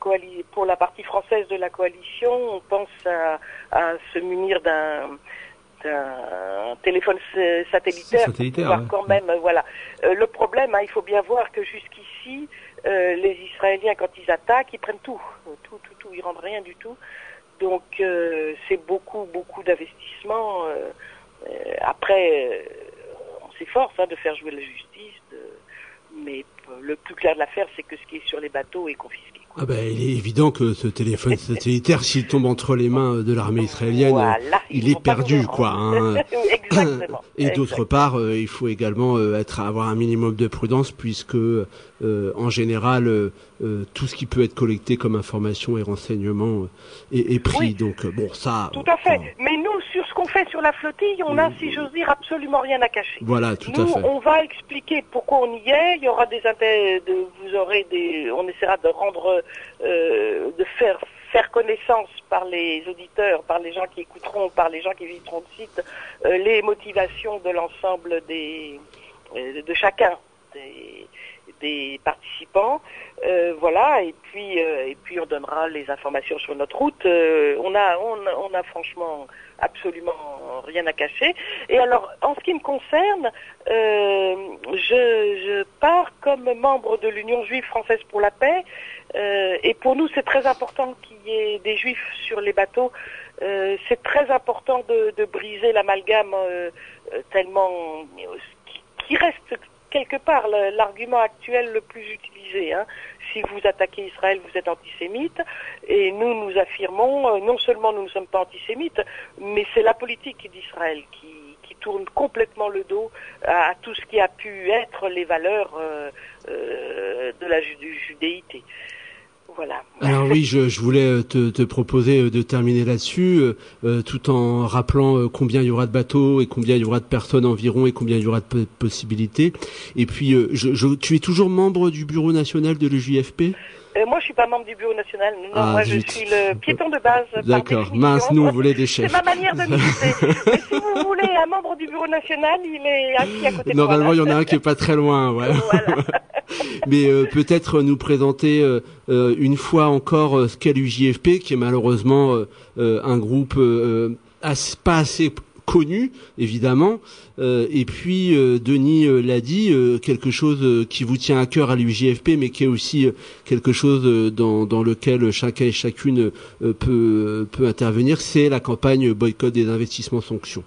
Speaker 3: pour la partie française de la coalition, on pense à, à se munir d'un téléphone satellitaire, pour
Speaker 1: Satellitaire, ouais.
Speaker 3: quand même, euh, voilà. Euh, le problème, hein, il faut bien voir que jusqu'ici, euh, les Israéliens, quand ils attaquent, ils prennent tout, tout, tout, tout, ils rendent rien du tout. Donc, euh, c'est beaucoup, beaucoup d'investissement. après, on s'efforce hein, de faire jouer la justice, de- mais euh, le plus clair de l'affaire, c'est que ce qui est sur les bateaux est confisqué. quoi.
Speaker 2: Ah ben, il est évident que ce téléphone satellitaire, s'il tombe entre les mains de l'armée israélienne,
Speaker 3: Voilà,
Speaker 2: il est perdu, quoi. hein. *laughs*
Speaker 3: Exactement. *clears throat*
Speaker 2: Et d'autre part, euh, il faut également euh, être avoir un minimum de prudence puisque, euh, en général, euh, euh, tout ce qui peut être collecté comme information et renseignement euh, est, est pris.
Speaker 3: Oui.
Speaker 2: Donc euh, bon, ça.
Speaker 3: Tout à fait. Mais nous, sur qu'on fait sur la flottille, on a, si j'ose dire, absolument rien à cacher.
Speaker 2: voilà, tout
Speaker 3: Nous,
Speaker 2: à fait.
Speaker 3: on va expliquer pourquoi on y est. Il y aura des intérêts, de, vous aurez des, on essaiera de rendre, euh, de faire faire connaissance par les auditeurs, par les gens qui écouteront, par les gens qui visiteront le site, euh, les motivations de l'ensemble des, euh, de chacun des, des participants. Euh, voilà, et puis euh, et puis on donnera les informations sur notre route. Euh, on a on, a- franchement absolument rien à cacher. Et alors, en ce qui me concerne, je, pars comme membre de l'Union juive française pour la paix. Et pour nous, c'est très important qu'il y ait des juifs sur les bateaux. C'est très important de, de briser l'amalgame tellement qui reste quelque part l'argument actuel le plus utilisé. hein. Si vous attaquez Israël, vous êtes antisémite. Et nous, nous affirmons, euh, non seulement nous ne sommes pas antisémites, mais c'est la politique d'Israël qui, qui tourne complètement le dos à, tout ce qui a pu être les valeurs euh, euh, de la judéité. Voilà.
Speaker 2: Alors oui, je, je voulais euh, te, te proposer euh, de terminer là-dessus, euh, euh, tout en rappelant combien il y aura de bateaux et combien il y aura de personnes environ et combien il y aura de po- possibilités. Et puis, euh, je, je- tu es toujours membre du bureau national de l'EJFP
Speaker 3: Euh, moi, je suis pas membre du bureau national. Non,
Speaker 2: Ah,
Speaker 3: moi, je suis le piéton de base.
Speaker 2: D'accord. Mince, nous on voulait des
Speaker 3: C'est
Speaker 2: chefs.
Speaker 3: ma manière de militer. Mais si vous voulez un membre du bureau national, il est assis à côté de moi.
Speaker 2: Normalement, il y en a un qui est pas très loin, ouais.
Speaker 3: Voilà. *laughs* *laughs*
Speaker 2: Mais euh, peut-être nous présenter euh, euh, une fois encore ce qu'est l'UJFP, qui est malheureusement un groupe pas assez connu, évidemment. Et puis, Denis l'a dit, quelque chose qui vous tient à cœur à l'UJFP, mais qui est aussi quelque chose dans, lequel chacun et chacune peut, peut intervenir, c'est la campagne boycott des investissements sanctions.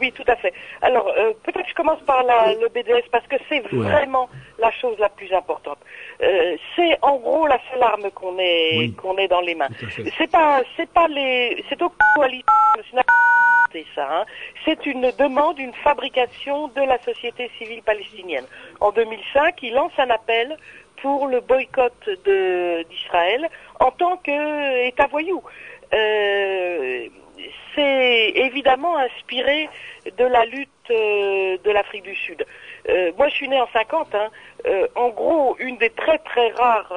Speaker 3: Oui, tout à fait. Alors, euh, peut-être que je commence par la- le BDS parce que c'est
Speaker 2: Ouais.
Speaker 3: vraiment la chose la plus importante. Euh, c'est en gros la seule arme qu'on ait
Speaker 1: Oui.
Speaker 3: qu'on ait dans les mains. C'est pas c'est pas les c'est aucune coalition nationale c'est ça. hein. C'est une demande, une fabrication de la société civile palestinienne. En 2005, il lance un appel pour le boycott de- d'Israël en tant qu'État voyou. Euh, c'est évidemment inspiré de la lutte euh, de l'Afrique du Sud. Euh, moi, je suis né en 50. Hein. Euh, en gros, une des très très rares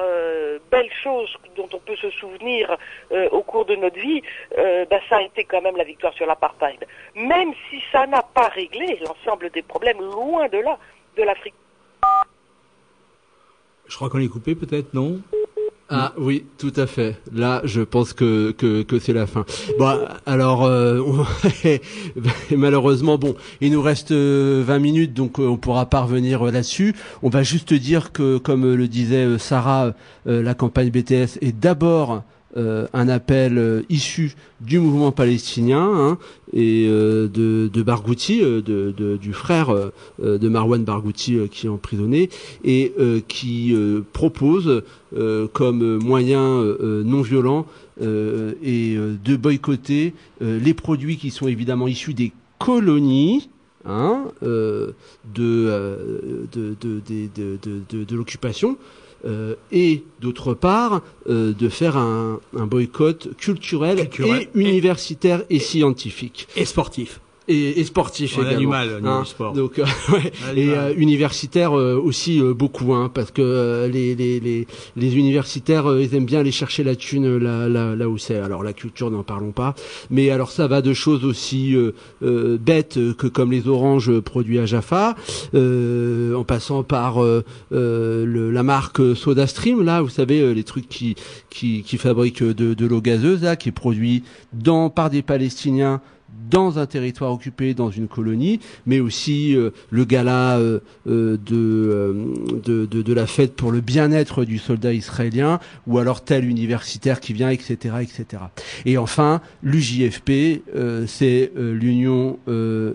Speaker 3: belles choses dont on peut se souvenir au cours de notre vie, bah, ça a été quand même la victoire sur l'apartheid. Même si ça n'a pas réglé l'ensemble des problèmes, loin de là, de l'Afrique.
Speaker 1: Je crois qu'on est coupé peut-être, non?
Speaker 2: Ah oui, tout à fait. Là, je pense que que, que c'est la fin. Bon, alors euh, *laughs* malheureusement, bon, il nous reste euh, 20 minutes, donc euh, on pourra pas revenir euh, là-dessus. On va juste dire que, comme euh, le disait euh, Sarah, euh, la campagne BTS est d'abord euh, un appel euh, issu du mouvement palestinien hein, et euh, de, de Barghouti, euh, de, de- du frère euh, euh, de Marwan Barghouti qui est emprisonné et qui propose comme moyen non violent et de boycotter les produits qui sont évidemment issus des colonies hein, de, de, de, de, de- de- de l'occupation euh, et d'autre part euh, de faire un, un boycott culturel,
Speaker 1: Culturel
Speaker 2: et universitaire et scientifique
Speaker 1: Et sportif.
Speaker 2: Et, et sportif
Speaker 1: a
Speaker 2: également.
Speaker 1: du mal au niveau
Speaker 2: hein.
Speaker 1: sport.
Speaker 2: Donc euh, *laughs* ouais. Et euh, universitaire euh, aussi euh, beaucoup hein, parce que euh, les, les, les, les universitaires euh, ils aiment bien aller chercher la thune là, là, là où c'est. Alors la culture n'en parlons pas, mais alors ça va de choses aussi euh, euh, bêtes que comme les oranges produits à Jaffa, euh, en passant par le, la marque SodaStream là, vous savez euh, les trucs qui qui, qui fabriquent de, de l'eau gazeuse là, qui est produit dans par des Palestiniens dans un territoire occupé, dans une colonie, mais aussi euh, le gala euh, euh, de, euh, de, de, de la fête pour le bien-être du soldat israélien, ou alors tel universitaire qui vient, etc., etc. Et enfin, l'UJFP, euh, c'est euh, l'Union euh,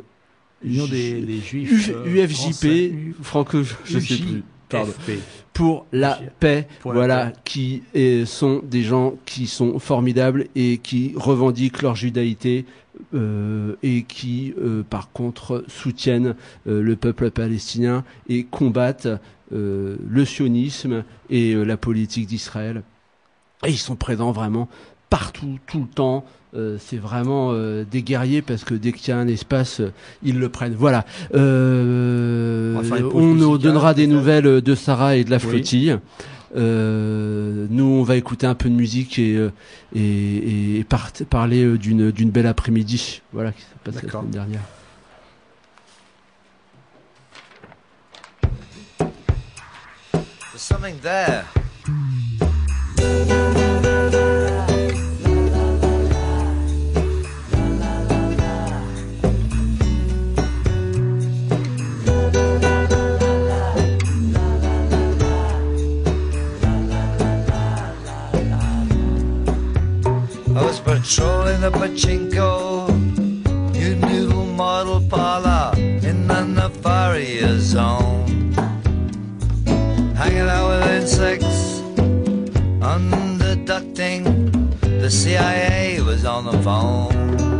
Speaker 1: L'Union des, des Juifs.
Speaker 2: U-. UFJP, franco, je, sais plus. Pardon pour la paix,
Speaker 1: Pour la
Speaker 2: voilà,
Speaker 1: paix.
Speaker 2: qui sont des gens qui sont formidables et qui revendiquent leur judaïté euh, et qui, euh, par contre, soutiennent euh, le peuple palestinien et combattent euh, le sionisme et euh, la politique d'Israël. Et ils sont présents vraiment partout, tout le temps. Euh, c'est vraiment euh, des guerriers parce que dès qu'il y a un espace, ils le prennent. Voilà. Euh,
Speaker 1: On
Speaker 2: nous donnera des nouvelles de Sarah et de la flottille. Nous, on va écouter un peu de musique et, euh, et, et par- parler euh, d'une belle après-midi. Voilà, qui s'est passé la semaine dernière.
Speaker 5: There's something there. Patrolling the pachinko, new new model parlor in the Nefaria zone hanging out with insects, underducting. The CIA was on the phone.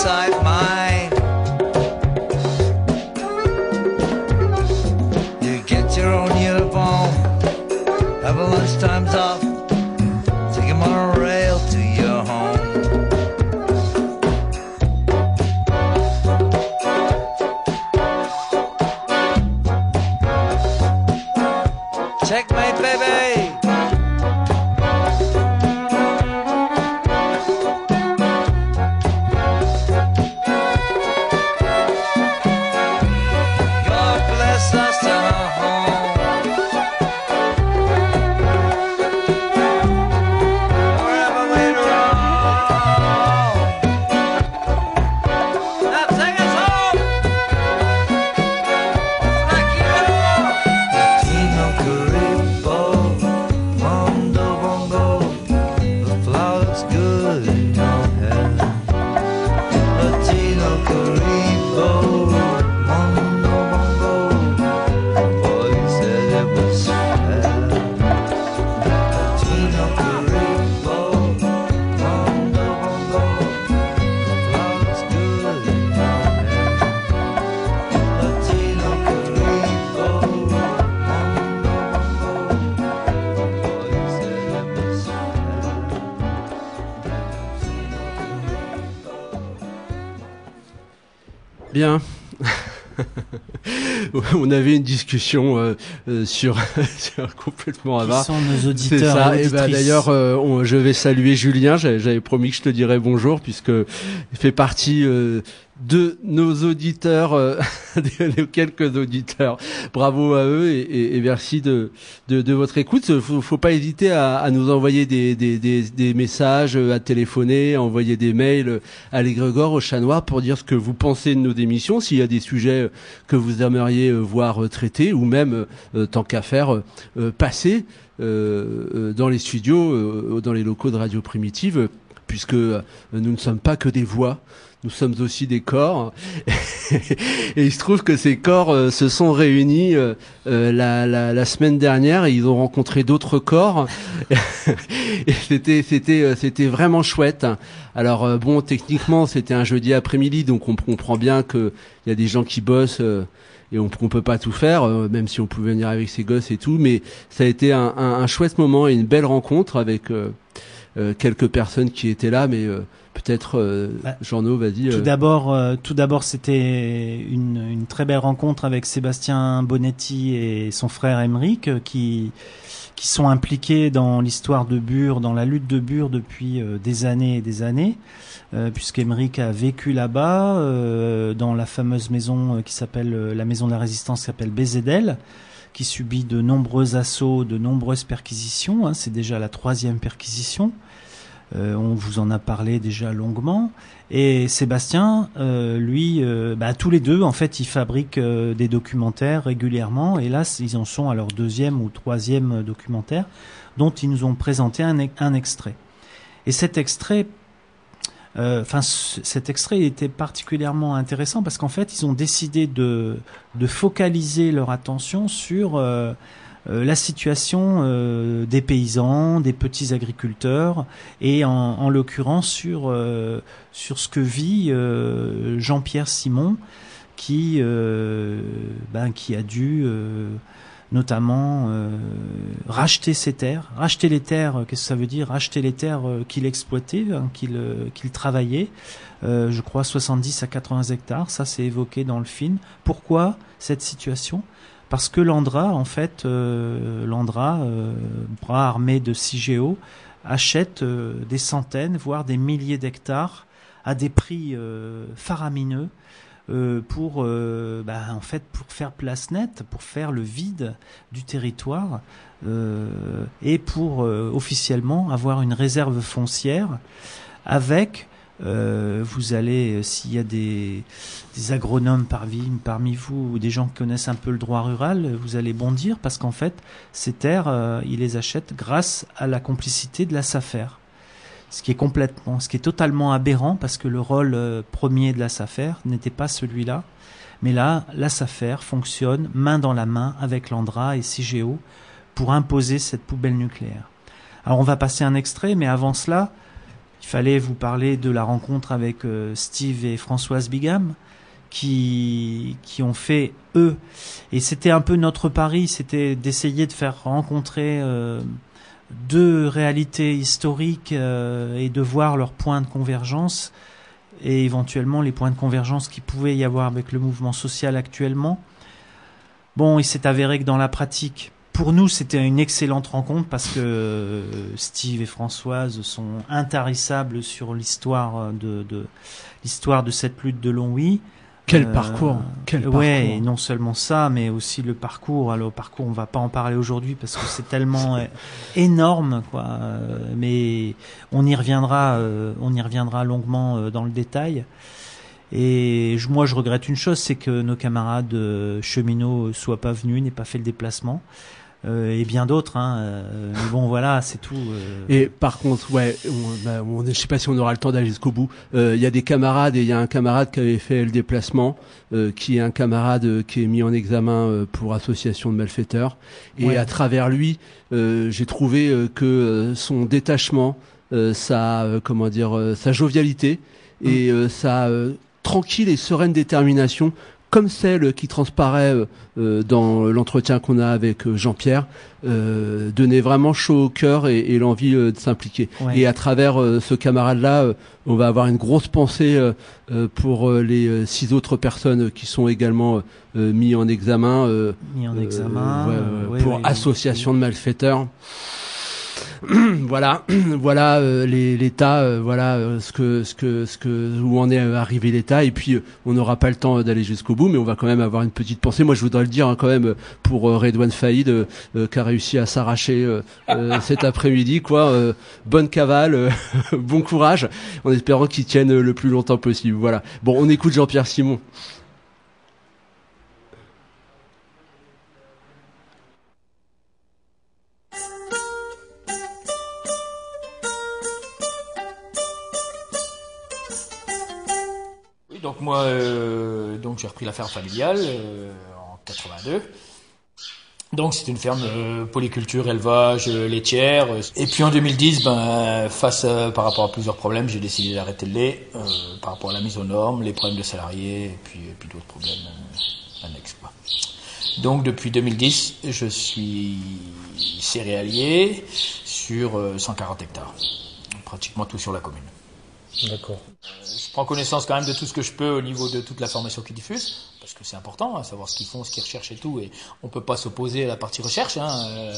Speaker 2: Side. On avait une discussion euh, euh, sur, *laughs* sur complètement à
Speaker 4: Qui sont nos
Speaker 2: C'est
Speaker 4: auditeurs
Speaker 2: ça.
Speaker 4: et
Speaker 2: Et ben
Speaker 4: auditrices
Speaker 2: d'ailleurs, euh, je vais saluer Julien. J'avais j'avais promis que je te dirais bonjour puisque il fait partie euh, de nos auditeurs, euh, *laughs* de quelques auditeurs. Bravo à eux et, et- et merci de, de, de votre écoute. Faut, faut pas hésiter à, à nous envoyer des, des, des, des messages, euh, à téléphoner, à envoyer des mails à l'égrégore, au chat noir pour dire ce que vous pensez de nos émissions, s'il y a des sujets euh, que vous aimeriez euh, voir euh, traités ou même euh, tant qu'à faire euh, euh, passer euh, euh, dans les studios, euh, dans les locaux de Radio Primitive, euh, puisque euh, nous ne sommes pas que des voix. Nous sommes aussi des corps. *laughs* et il se trouve que ces corps euh, se sont réunis euh, euh, la, la, la semaine dernière et ils ont rencontré d'autres corps. *laughs* et c'était c'était euh, c'était vraiment chouette. Alors bon, techniquement, c'était un jeudi après-midi, donc on comprend bien que il y a des gens qui bossent. et on, on peut pas tout faire, même si on pouvait venir avec ses gosses et tout, mais ça a été un, chouette moment et une belle rencontre avec euh, quelques personnes qui étaient là, mais peut-être euh,
Speaker 4: Bah,
Speaker 2: Jean-No, vas-y.
Speaker 4: Tout
Speaker 2: euh,
Speaker 4: d'abord, euh, tout d'abord, c'était une, une très belle rencontre avec Sébastien Bonetti et son frère Emeric, euh, qui qui sont impliqués dans l'histoire de Bure, dans la lutte de Bure depuis des années et des années, euh, puisqu'Emeric a vécu là-bas, euh, dans la fameuse maison qui s'appelle euh, la maison de la résistance, qui s'appelle Bézédel, qui subit de nombreux assauts, de nombreuses perquisitions. hein. C'est déjà la troisième perquisition. Euh, on vous en a parlé déjà longuement. Et Sébastien, euh, lui, euh, bah, tous les deux, en fait, ils fabriquent euh, des documentaires régulièrement. Et là, ils en sont à leur deuxième ou troisième documentaire, dont ils nous ont présenté un, extrait. Et cet extrait, euh, enfin, ce- cet extrait était particulièrement intéressant parce qu'en fait, ils ont décidé de, de focaliser leur attention sur euh, la situation euh, des paysans, des petits agriculteurs, et en, en l'occurrence sur euh, sur ce que vit euh, Jean-Pierre Simon, qui euh, ben, qui a dû euh, notamment euh, racheter ses terres, racheter les terres. euh, Qu'est-ce que ça veut dire? Racheter les terres euh, qu'il exploitait, hein, qu'il euh, qu'il travaillait. Euh, je crois 70 à 80 hectares. Ça, c'est évoqué dans le film. Pourquoi cette situation? Parce que l'Andra, en fait, euh, l'Andra, euh, bras armé de CIGEO, achète euh, des centaines, voire des milliers d'hectares à des prix euh, faramineux pour, bah, en fait, pour faire place nette, pour faire le vide du territoire et pour officiellement avoir une réserve foncière avec euh, vous allez, euh, s'il y a des, des agronomes parmi, parmi vous ou des gens qui connaissent un peu le droit rural, vous allez bondir parce qu'en fait, ces terres, euh, ils les achètent grâce à la complicité de la SAFER. Ce qui est complètement, ce qui est totalement aberrant parce que le rôle euh, premier de la SAFER n'était pas celui-là. Mais là, la SAFER fonctionne main dans la main avec l'ANDRA et CIGEO pour imposer cette poubelle nucléaire. Alors on va passer un extrait, mais avant cela, il fallait vous parler de la rencontre avec euh, Steve et Françoise Bigam qui qui ont fait eux. Et c'était un peu notre pari c'était d'essayer de faire rencontrer euh, deux réalités historiques euh, et de voir leurs points de convergence et éventuellement les points de convergence qui pouvaient y avoir avec le mouvement social actuellement. Bon il s'est avéré que dans la pratique pour nous, c'était une excellente rencontre parce que euh, Steve et Françoise sont intarissables sur l'histoire de, de l'histoire de cette lutte de Longwy.
Speaker 2: Quel
Speaker 4: Euh,
Speaker 2: parcours Quel
Speaker 4: ouais,
Speaker 2: parcours
Speaker 4: et non seulement ça, mais aussi le parcours. Alors, le parcours, on va pas en parler aujourd'hui parce que c'est tellement *laughs* euh, énorme, quoi. Euh, mais on y reviendra, euh, on y reviendra longuement euh, dans le détail. Et je- moi, je regrette une chose, c'est que nos camarades euh, cheminots euh, soient pas venus, n'aient pas fait le déplacement. Euh, et bien d'autres. Hein. Euh, mais bon, voilà, c'est tout. euh.
Speaker 2: Et par contre, ouais, on, bah, on- je sais pas si on aura le temps d'aller jusqu'au bout. Euh, Il y a des camarades et il y a un camarade qui avait fait le déplacement, euh, qui est un camarade qui est mis en examen euh, pour association de malfaiteurs. Et
Speaker 4: Ouais.
Speaker 2: à travers lui, euh, j'ai trouvé que son détachement, euh, sa comment dire, euh, sa jovialité et euh, sa tranquille et sereine détermination comme celle qui transparaît euh, euh, dans l'entretien qu'on a avec euh, Jean-Pierre, euh, donnait vraiment chaud au cœur et, et l'envie euh, de s'impliquer.
Speaker 4: Ouais.
Speaker 2: Et à travers ce camarade-là, on va avoir une grosse pensée pour les six autres personnes qui sont également euh, mis en examen euh,
Speaker 4: mis en examen
Speaker 2: ouais, ouais,
Speaker 4: ouais,
Speaker 2: pour association de malfaiteurs. *clears throat* voilà, *clears throat* voilà euh, l'État, euh, voilà euh, ce que, ce que, ce que, où en est arrivé l'État. Et puis, on n'aura pas le temps d'aller jusqu'au bout, mais on va quand même avoir une petite pensée. Moi, je voudrais le dire hein, quand même pour Redouane Faïd, qui a réussi à s'arracher *laughs* cet après-midi, quoi. Euh, bonne cavale, euh, *laughs* bon courage, en espérant qu'il tienne le plus longtemps possible. Voilà. Bon, on écoute Jean-Pierre Simon.
Speaker 6: Moi, euh, donc j'ai repris la ferme familiale euh, en 82. Donc c'est une ferme euh, polyculture, élevage, euh, laitière. Et puis en 2010, ben, face à- par rapport à plusieurs problèmes, j'ai décidé d'arrêter le lait par rapport à la mise aux normes, les problèmes de salariés et puis, d'autres problèmes annexes. Donc depuis 2010, je suis céréalier sur euh, 140 hectares, pratiquement tout sur la commune.
Speaker 7: D'accord.
Speaker 6: Je prends connaissance quand même de tout ce que je peux au niveau de toute la formation qu'ils diffusent, parce que c'est important, hein, savoir ce qu'ils font, ce qu'ils recherchent et tout, et on peut pas s'opposer à la partie recherche, hein, euh,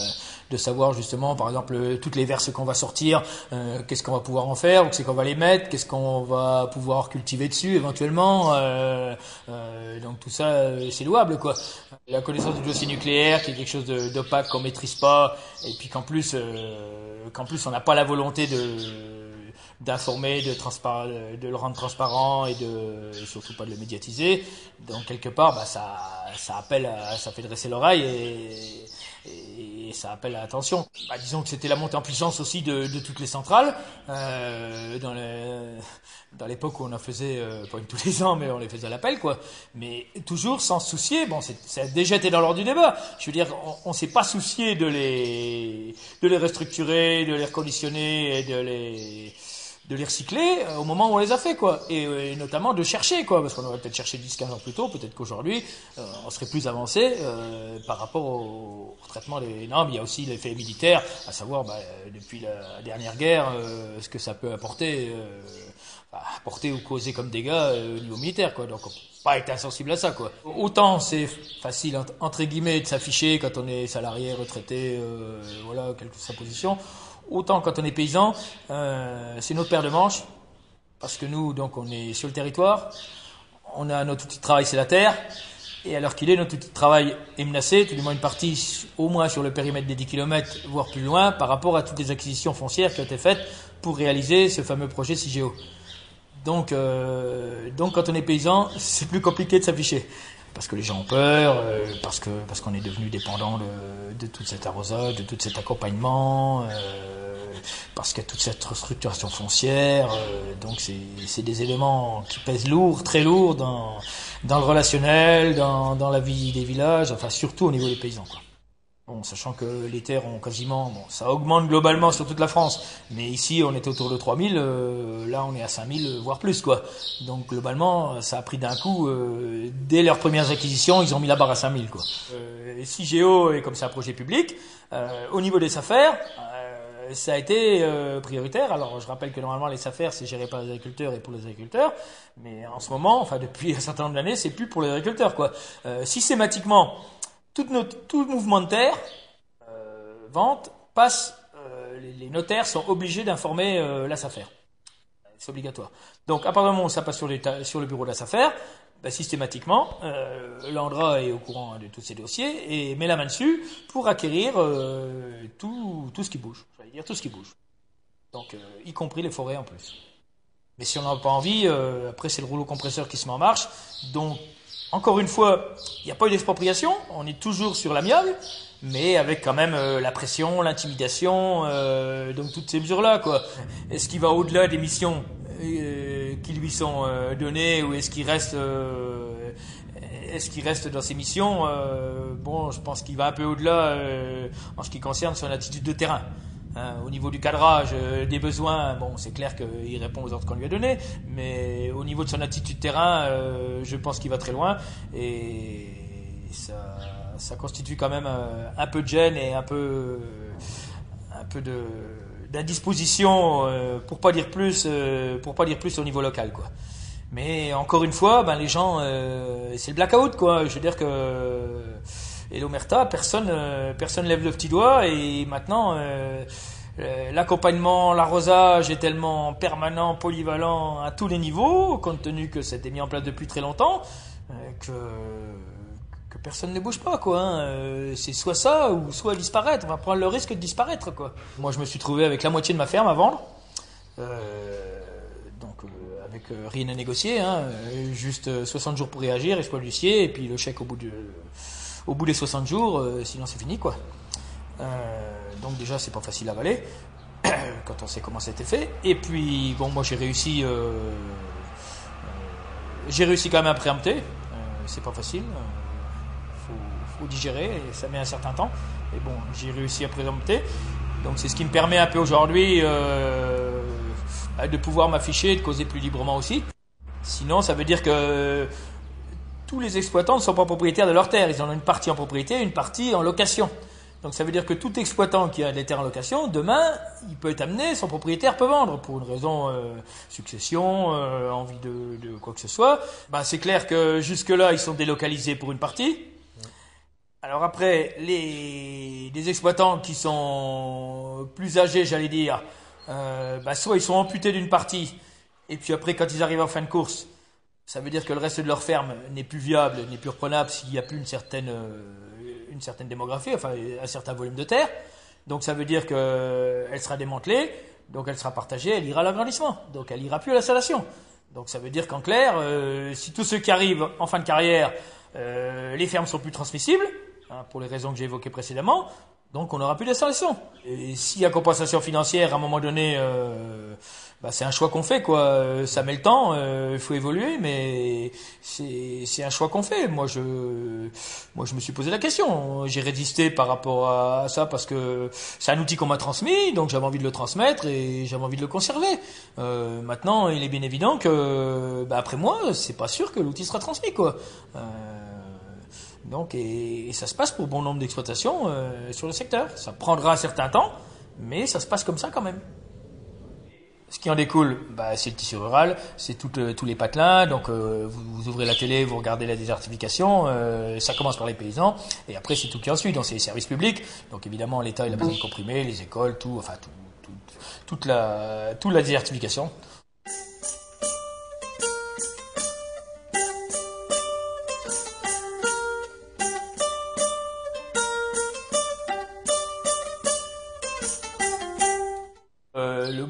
Speaker 6: de savoir justement, par exemple, euh, toutes les verses qu'on va sortir, euh, qu'est-ce qu'on va pouvoir en faire, où c'est qu'on va les mettre, qu'est-ce qu'on va pouvoir cultiver dessus éventuellement, euh, euh, donc tout ça, euh, c'est louable, quoi. La connaissance du dossier nucléaire, qui est quelque chose d'opaque qu'on maîtrise pas, et puis qu'en plus, qu'en plus on n'a pas la volonté de d'informer, de, transpar- de le rendre transparent et de et surtout pas de le médiatiser. Donc quelque part, bah, ça, ça appelle, à, ça fait dresser l'oreille et, et ça appelle à l'attention. Bah, disons que c'était la montée en puissance aussi de, de toutes les centrales euh, dans le dans l'époque où on en faisait euh, pas une tous les ans, mais on les faisait à l'appel, quoi. Mais toujours sans soucier. Bon, ça a déjà été dans l'ordre du débat. Je veux dire, on, on s'est pas soucié de les de les restructurer, de les reconditionner et de les de les recycler euh, au moment où on les a fait quoi. Et, euh, et notamment de chercher quoi parce qu'on aurait peut-être cherché 10 15 ans plus tôt peut-être qu'aujourd'hui euh, on serait plus avancé euh, par rapport au, traitement des normes. Il y a aussi l'effet militaire à savoir bah, euh, depuis la dernière guerre ce que ça peut apporter bah, apporter ou causer comme dégâts au niveau militaire quoi. Donc on peut pas être insensible à ça quoi. Autant c'est facile entre- guillemets de s'afficher quand on est salarié retraité voilà quelle que soit sa position Autant quand on est paysan, euh, c'est notre paire de manches, parce que nous, donc, on est sur le territoire, on a notre outil de travail, c'est la terre. Et alors qu'il est, notre outil de travail est menacé, tout du moins une partie, au moins sur le périmètre des 10 km, voire plus loin, par rapport à toutes les acquisitions foncières qui ont été faites pour réaliser ce fameux projet CIGEO. Donc, euh, donc quand on est paysan, *laughs* c'est plus compliqué de s'afficher. Parce que les gens ont peur, euh, parce que parce qu'on est devenu dépendant de, de tout cet arrosage, de tout cet accompagnement, euh, parce qu'il y a toute cette restructuration foncière. euh, donc c'est des éléments qui pèsent lourd, très lourd dans dans le relationnel, dans dans la vie des villages, enfin surtout au niveau des paysans. Sachant que les terres ont quasiment, bon, ça augmente globalement sur toute la France, mais ici on était autour de 3000, euh, là on est à 5000, voire plus quoi. Donc globalement, ça a pris d'un coup, euh, dès leurs premières acquisitions, ils ont mis la barre à 5000 quoi. Euh, et si Géo est comme c'est un projet public, euh, au niveau des affaires, euh, ça a été euh, prioritaire. Alors je rappelle que normalement les affaires c'est géré par les agriculteurs et pour les agriculteurs, mais en ce moment, enfin depuis un certain nombre d'années, c'est plus pour les agriculteurs quoi. Euh, systématiquement, tout, mouvement de terre, euh, vente, passe, euh, les, notaires sont obligés d'informer euh. C'est obligatoire. Donc, à partir du moment où ça passe sur, le bureau de la ben, systématiquement, euh, l'Andra est au courant de tous ces dossiers et met la main dessus pour acquérir tout, ce qui bouge. J'allais dire tout ce qui bouge. Donc, y compris les forêts en plus. Mais si on n'a pas envie, après c'est le rouleau compresseur qui se met en marche. Donc, encore une fois, il n'y a pas eu d'expropriation, on est toujours sur l'amiable, mais avec quand même euh, la pression, l'intimidation, euh, donc toutes ces mesures-là, quoi. Est-ce qu'il va au-delà des missions euh, qui lui sont euh, données, ou est-ce qu'il reste, est-ce qu'il reste dans ses missions Bon, je pense qu'il va un peu au-delà en ce qui concerne son attitude de terrain. Hein, au niveau du cadrage euh, des besoins, bon, c'est clair qu'il répond aux ordres qu'on lui a donnés, mais au niveau de son attitude terrain, euh, je pense qu'il va très loin et ça, ça constitue quand même euh, un peu de gêne et un peu, un peu de d'indisposition, euh, pour pas dire plus, euh, pour pas dire plus au niveau local, quoi. Mais encore une fois, ben les gens, euh, c'est le blackout, quoi. Je veux dire que et l'omerta, personne, euh, personne lève le petit doigt et maintenant. euh, euh, L'accompagnement, l'arrosage est tellement permanent, polyvalent à tous les niveaux, compte tenu que c'était mis en place depuis très longtemps, euh, que, que personne ne bouge pas, quoi. hein. C'est soit ça ou soit disparaître. On va prendre le risque de disparaître, quoi. Moi, je me suis trouvé avec la moitié de ma ferme à vendre. Donc, avec rien à négocier, hein, juste euh, 60 jours pour réagir, l'huissier, et puis le chèque au bout, de, au bout des 60 jours, euh, sinon c'est fini, quoi. Euh, donc déjà, c'est pas facile à avaler *coughs* quand on sait comment été fait. Et puis, bon, moi j'ai réussi, euh, j'ai réussi quand même à préempter. C'est pas facile, faut, faut digérer et ça met un certain temps. Et bon, j'ai réussi à préempter. Donc c'est ce qui me permet un peu aujourd'hui de pouvoir m'afficher, de causer plus librement aussi. Sinon, ça veut dire que tous les exploitants ne sont pas propriétaires de leurs terres. Ils en ont une partie en propriété, une partie en location. Donc ça veut dire que tout exploitant qui a des terres en location, demain, il peut être amené, son propriétaire peut vendre pour une raison euh, succession, euh, envie de, quoi que ce soit. Ben, c'est clair que jusque-là, ils sont délocalisés pour une partie. Alors après, les, les exploitants qui sont plus âgés, j'allais dire, euh, ben, soit ils sont amputés d'une partie, et puis après, quand ils arrivent en fin de course, ça veut dire que le reste de leur ferme n'est plus viable, n'est plus reprenable s'il n'y a plus une certaine, euh, une certaine démographie, enfin un certain volume de terre. Donc ça veut dire qu'elle sera démantelée, donc elle sera partagée, elle ira à l'agrandissement, donc elle ira plus à l'installation. Donc ça veut dire qu'en clair, euh, si tous ceux qui arrivent en fin de carrière, euh, les fermes sont plus transmissibles, hein, pour les raisons que j'ai évoquées précédemment, donc on n'aura plus d'installation. Et s'il y a compensation financière à un moment donné, euh, bah, c'est un choix qu'on fait quoi. Euh, Ça met le temps, il faut évoluer, mais c'est c'est un choix qu'on fait. Moi je moi je me suis posé la question. J'ai résisté par rapport à ça parce que c'est un outil qu'on m'a transmis, donc j'avais envie de le transmettre et j'avais envie de le conserver. Euh, maintenant, il est bien évident que bah, après moi, c'est pas sûr que l'outil sera transmis quoi. Euh, donc, et, et ça se passe pour bon nombre d'exploitations euh, sur le secteur. Ça prendra un certain temps, mais ça se passe comme ça quand même. Ce qui en découle, bah, c'est le tissu rural, c'est tout, euh, tous les patelins. Donc, euh, vous, vous ouvrez la télé, vous regardez la désertification. euh, ça commence par les paysans, et après c'est tout qui en suit. Donc, c'est les services publics. Donc, évidemment, l'État il a besoin de comprimer, les écoles, tout, enfin tout, tout- toute la, toute la désertification.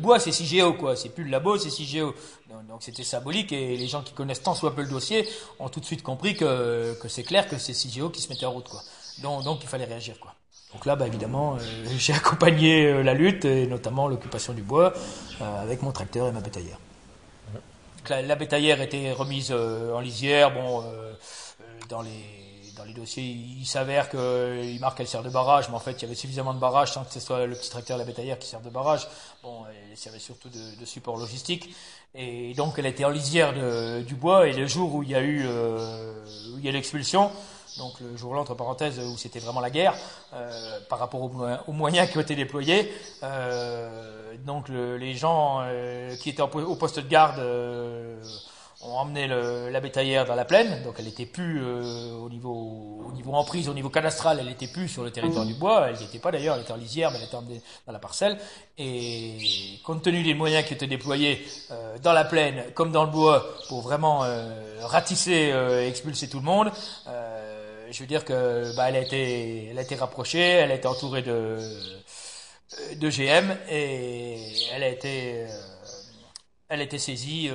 Speaker 6: Bois, c'est CIGEO, quoi. C'est plus le labo, c'est CIGEO. Donc, c'était symbolique et les gens qui connaissent tant soit peu le dossier ont tout de suite compris que, que c'est clair que c'est CIGEO qui se mettait en route, quoi. Donc, donc il fallait réagir, quoi. Donc là, bah, évidemment, euh, *laughs* j'ai accompagné euh, la lutte et notamment l'occupation du bois euh, avec mon tracteur et ma bétaillère. Donc La, la bétaillère était remise en lisière. Bon, dans les les dossiers, il s'avère qu'il marque qu'elle sert de barrage, mais en fait, il y avait suffisamment de barrage sans que ce soit le petit tracteur la bétaillère qui servent de barrage. Bon, elle servait surtout de, support logistique. Et donc, elle était en lisière du bois. Et le jour où il y a eu, euh, où il y a l'expulsion, donc le jour-là, entre parenthèses, où c'était vraiment la guerre, euh, par rapport aux, mo- aux moyens qui ont été déployés, euh, donc le- les gens qui étaient au poste de garde ont emmené le- la bétaillère dans la plaine, donc elle n'était plus euh, au niveau au niveau emprise, au niveau cadastral, elle n'était plus sur le territoire du bois, elle n'y était pas d'ailleurs, elle était en lisière, mais elle était dans la parcelle. Et compte tenu des moyens qui étaient déployés euh, dans la plaine comme dans le bois pour vraiment euh, ratisser, euh, expulser tout le monde, euh, je veux dire que bah, elle a été elle a été rapprochée, elle a été entourée de de GM et elle a été euh, elle a été saisie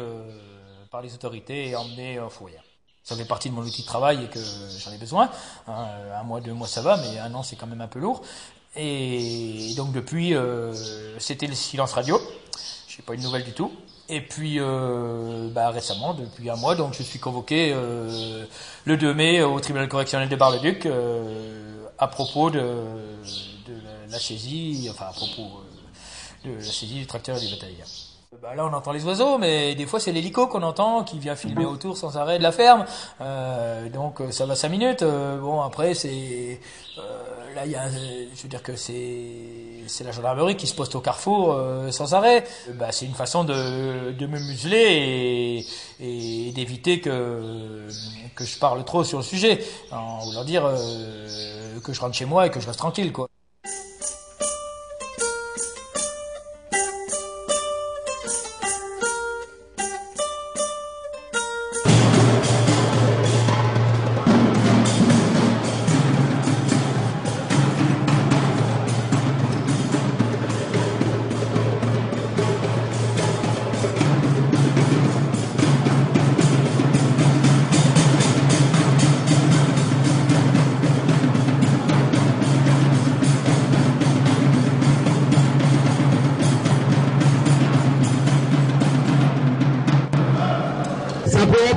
Speaker 6: par les autorités et emmenée en fourrière. Ça fait partie de mon outil de travail et que j'en ai besoin. Hein, un mois, deux mois, ça va, mais un an, c'est quand même un peu lourd. Et donc depuis, euh, c'était le silence radio. J'ai pas eu de nouvelles du tout. Et puis euh, bah, récemment, depuis un mois, donc je suis convoqué euh, le 2 mai au tribunal correctionnel de Bar-le-Duc euh, à propos de, la, saisie, enfin à propos euh, de la saisie du tracteur et du bétaillère. Bah là, on entend les oiseaux, mais des fois, c'est l'hélico qu'on entend qui vient filmer autour sans arrêt de la ferme. Euh, donc, euh, ça va cinq minutes. Euh, bon, après, c'est euh, là, il y a, je veux dire que c'est c'est la gendarmerie qui se poste au carrefour euh, sans arrêt. Euh, Bah, c'est une façon de de me museler et, et d'éviter que que je parle trop sur le sujet, en voulant dire euh, que je rentre chez moi et que je reste tranquille, quoi.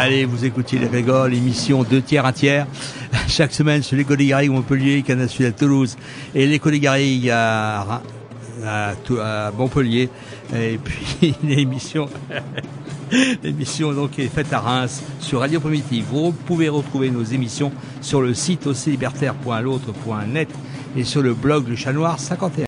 Speaker 1: Allez, vous écoutez les rigoles, émission 2 tiers, 1 tiers, *laughs* chaque semaine sur l'école des Montpellier, Canal Sud à Toulouse et l'école des Garrigues à, à, Montpellier. Et puis *laughs* l'émission, *laughs* l'émission donc est faite à Reims sur Radio Primitive. Vous pouvez retrouver nos émissions sur le site aussi et sur le blog Le Chat Noir 51.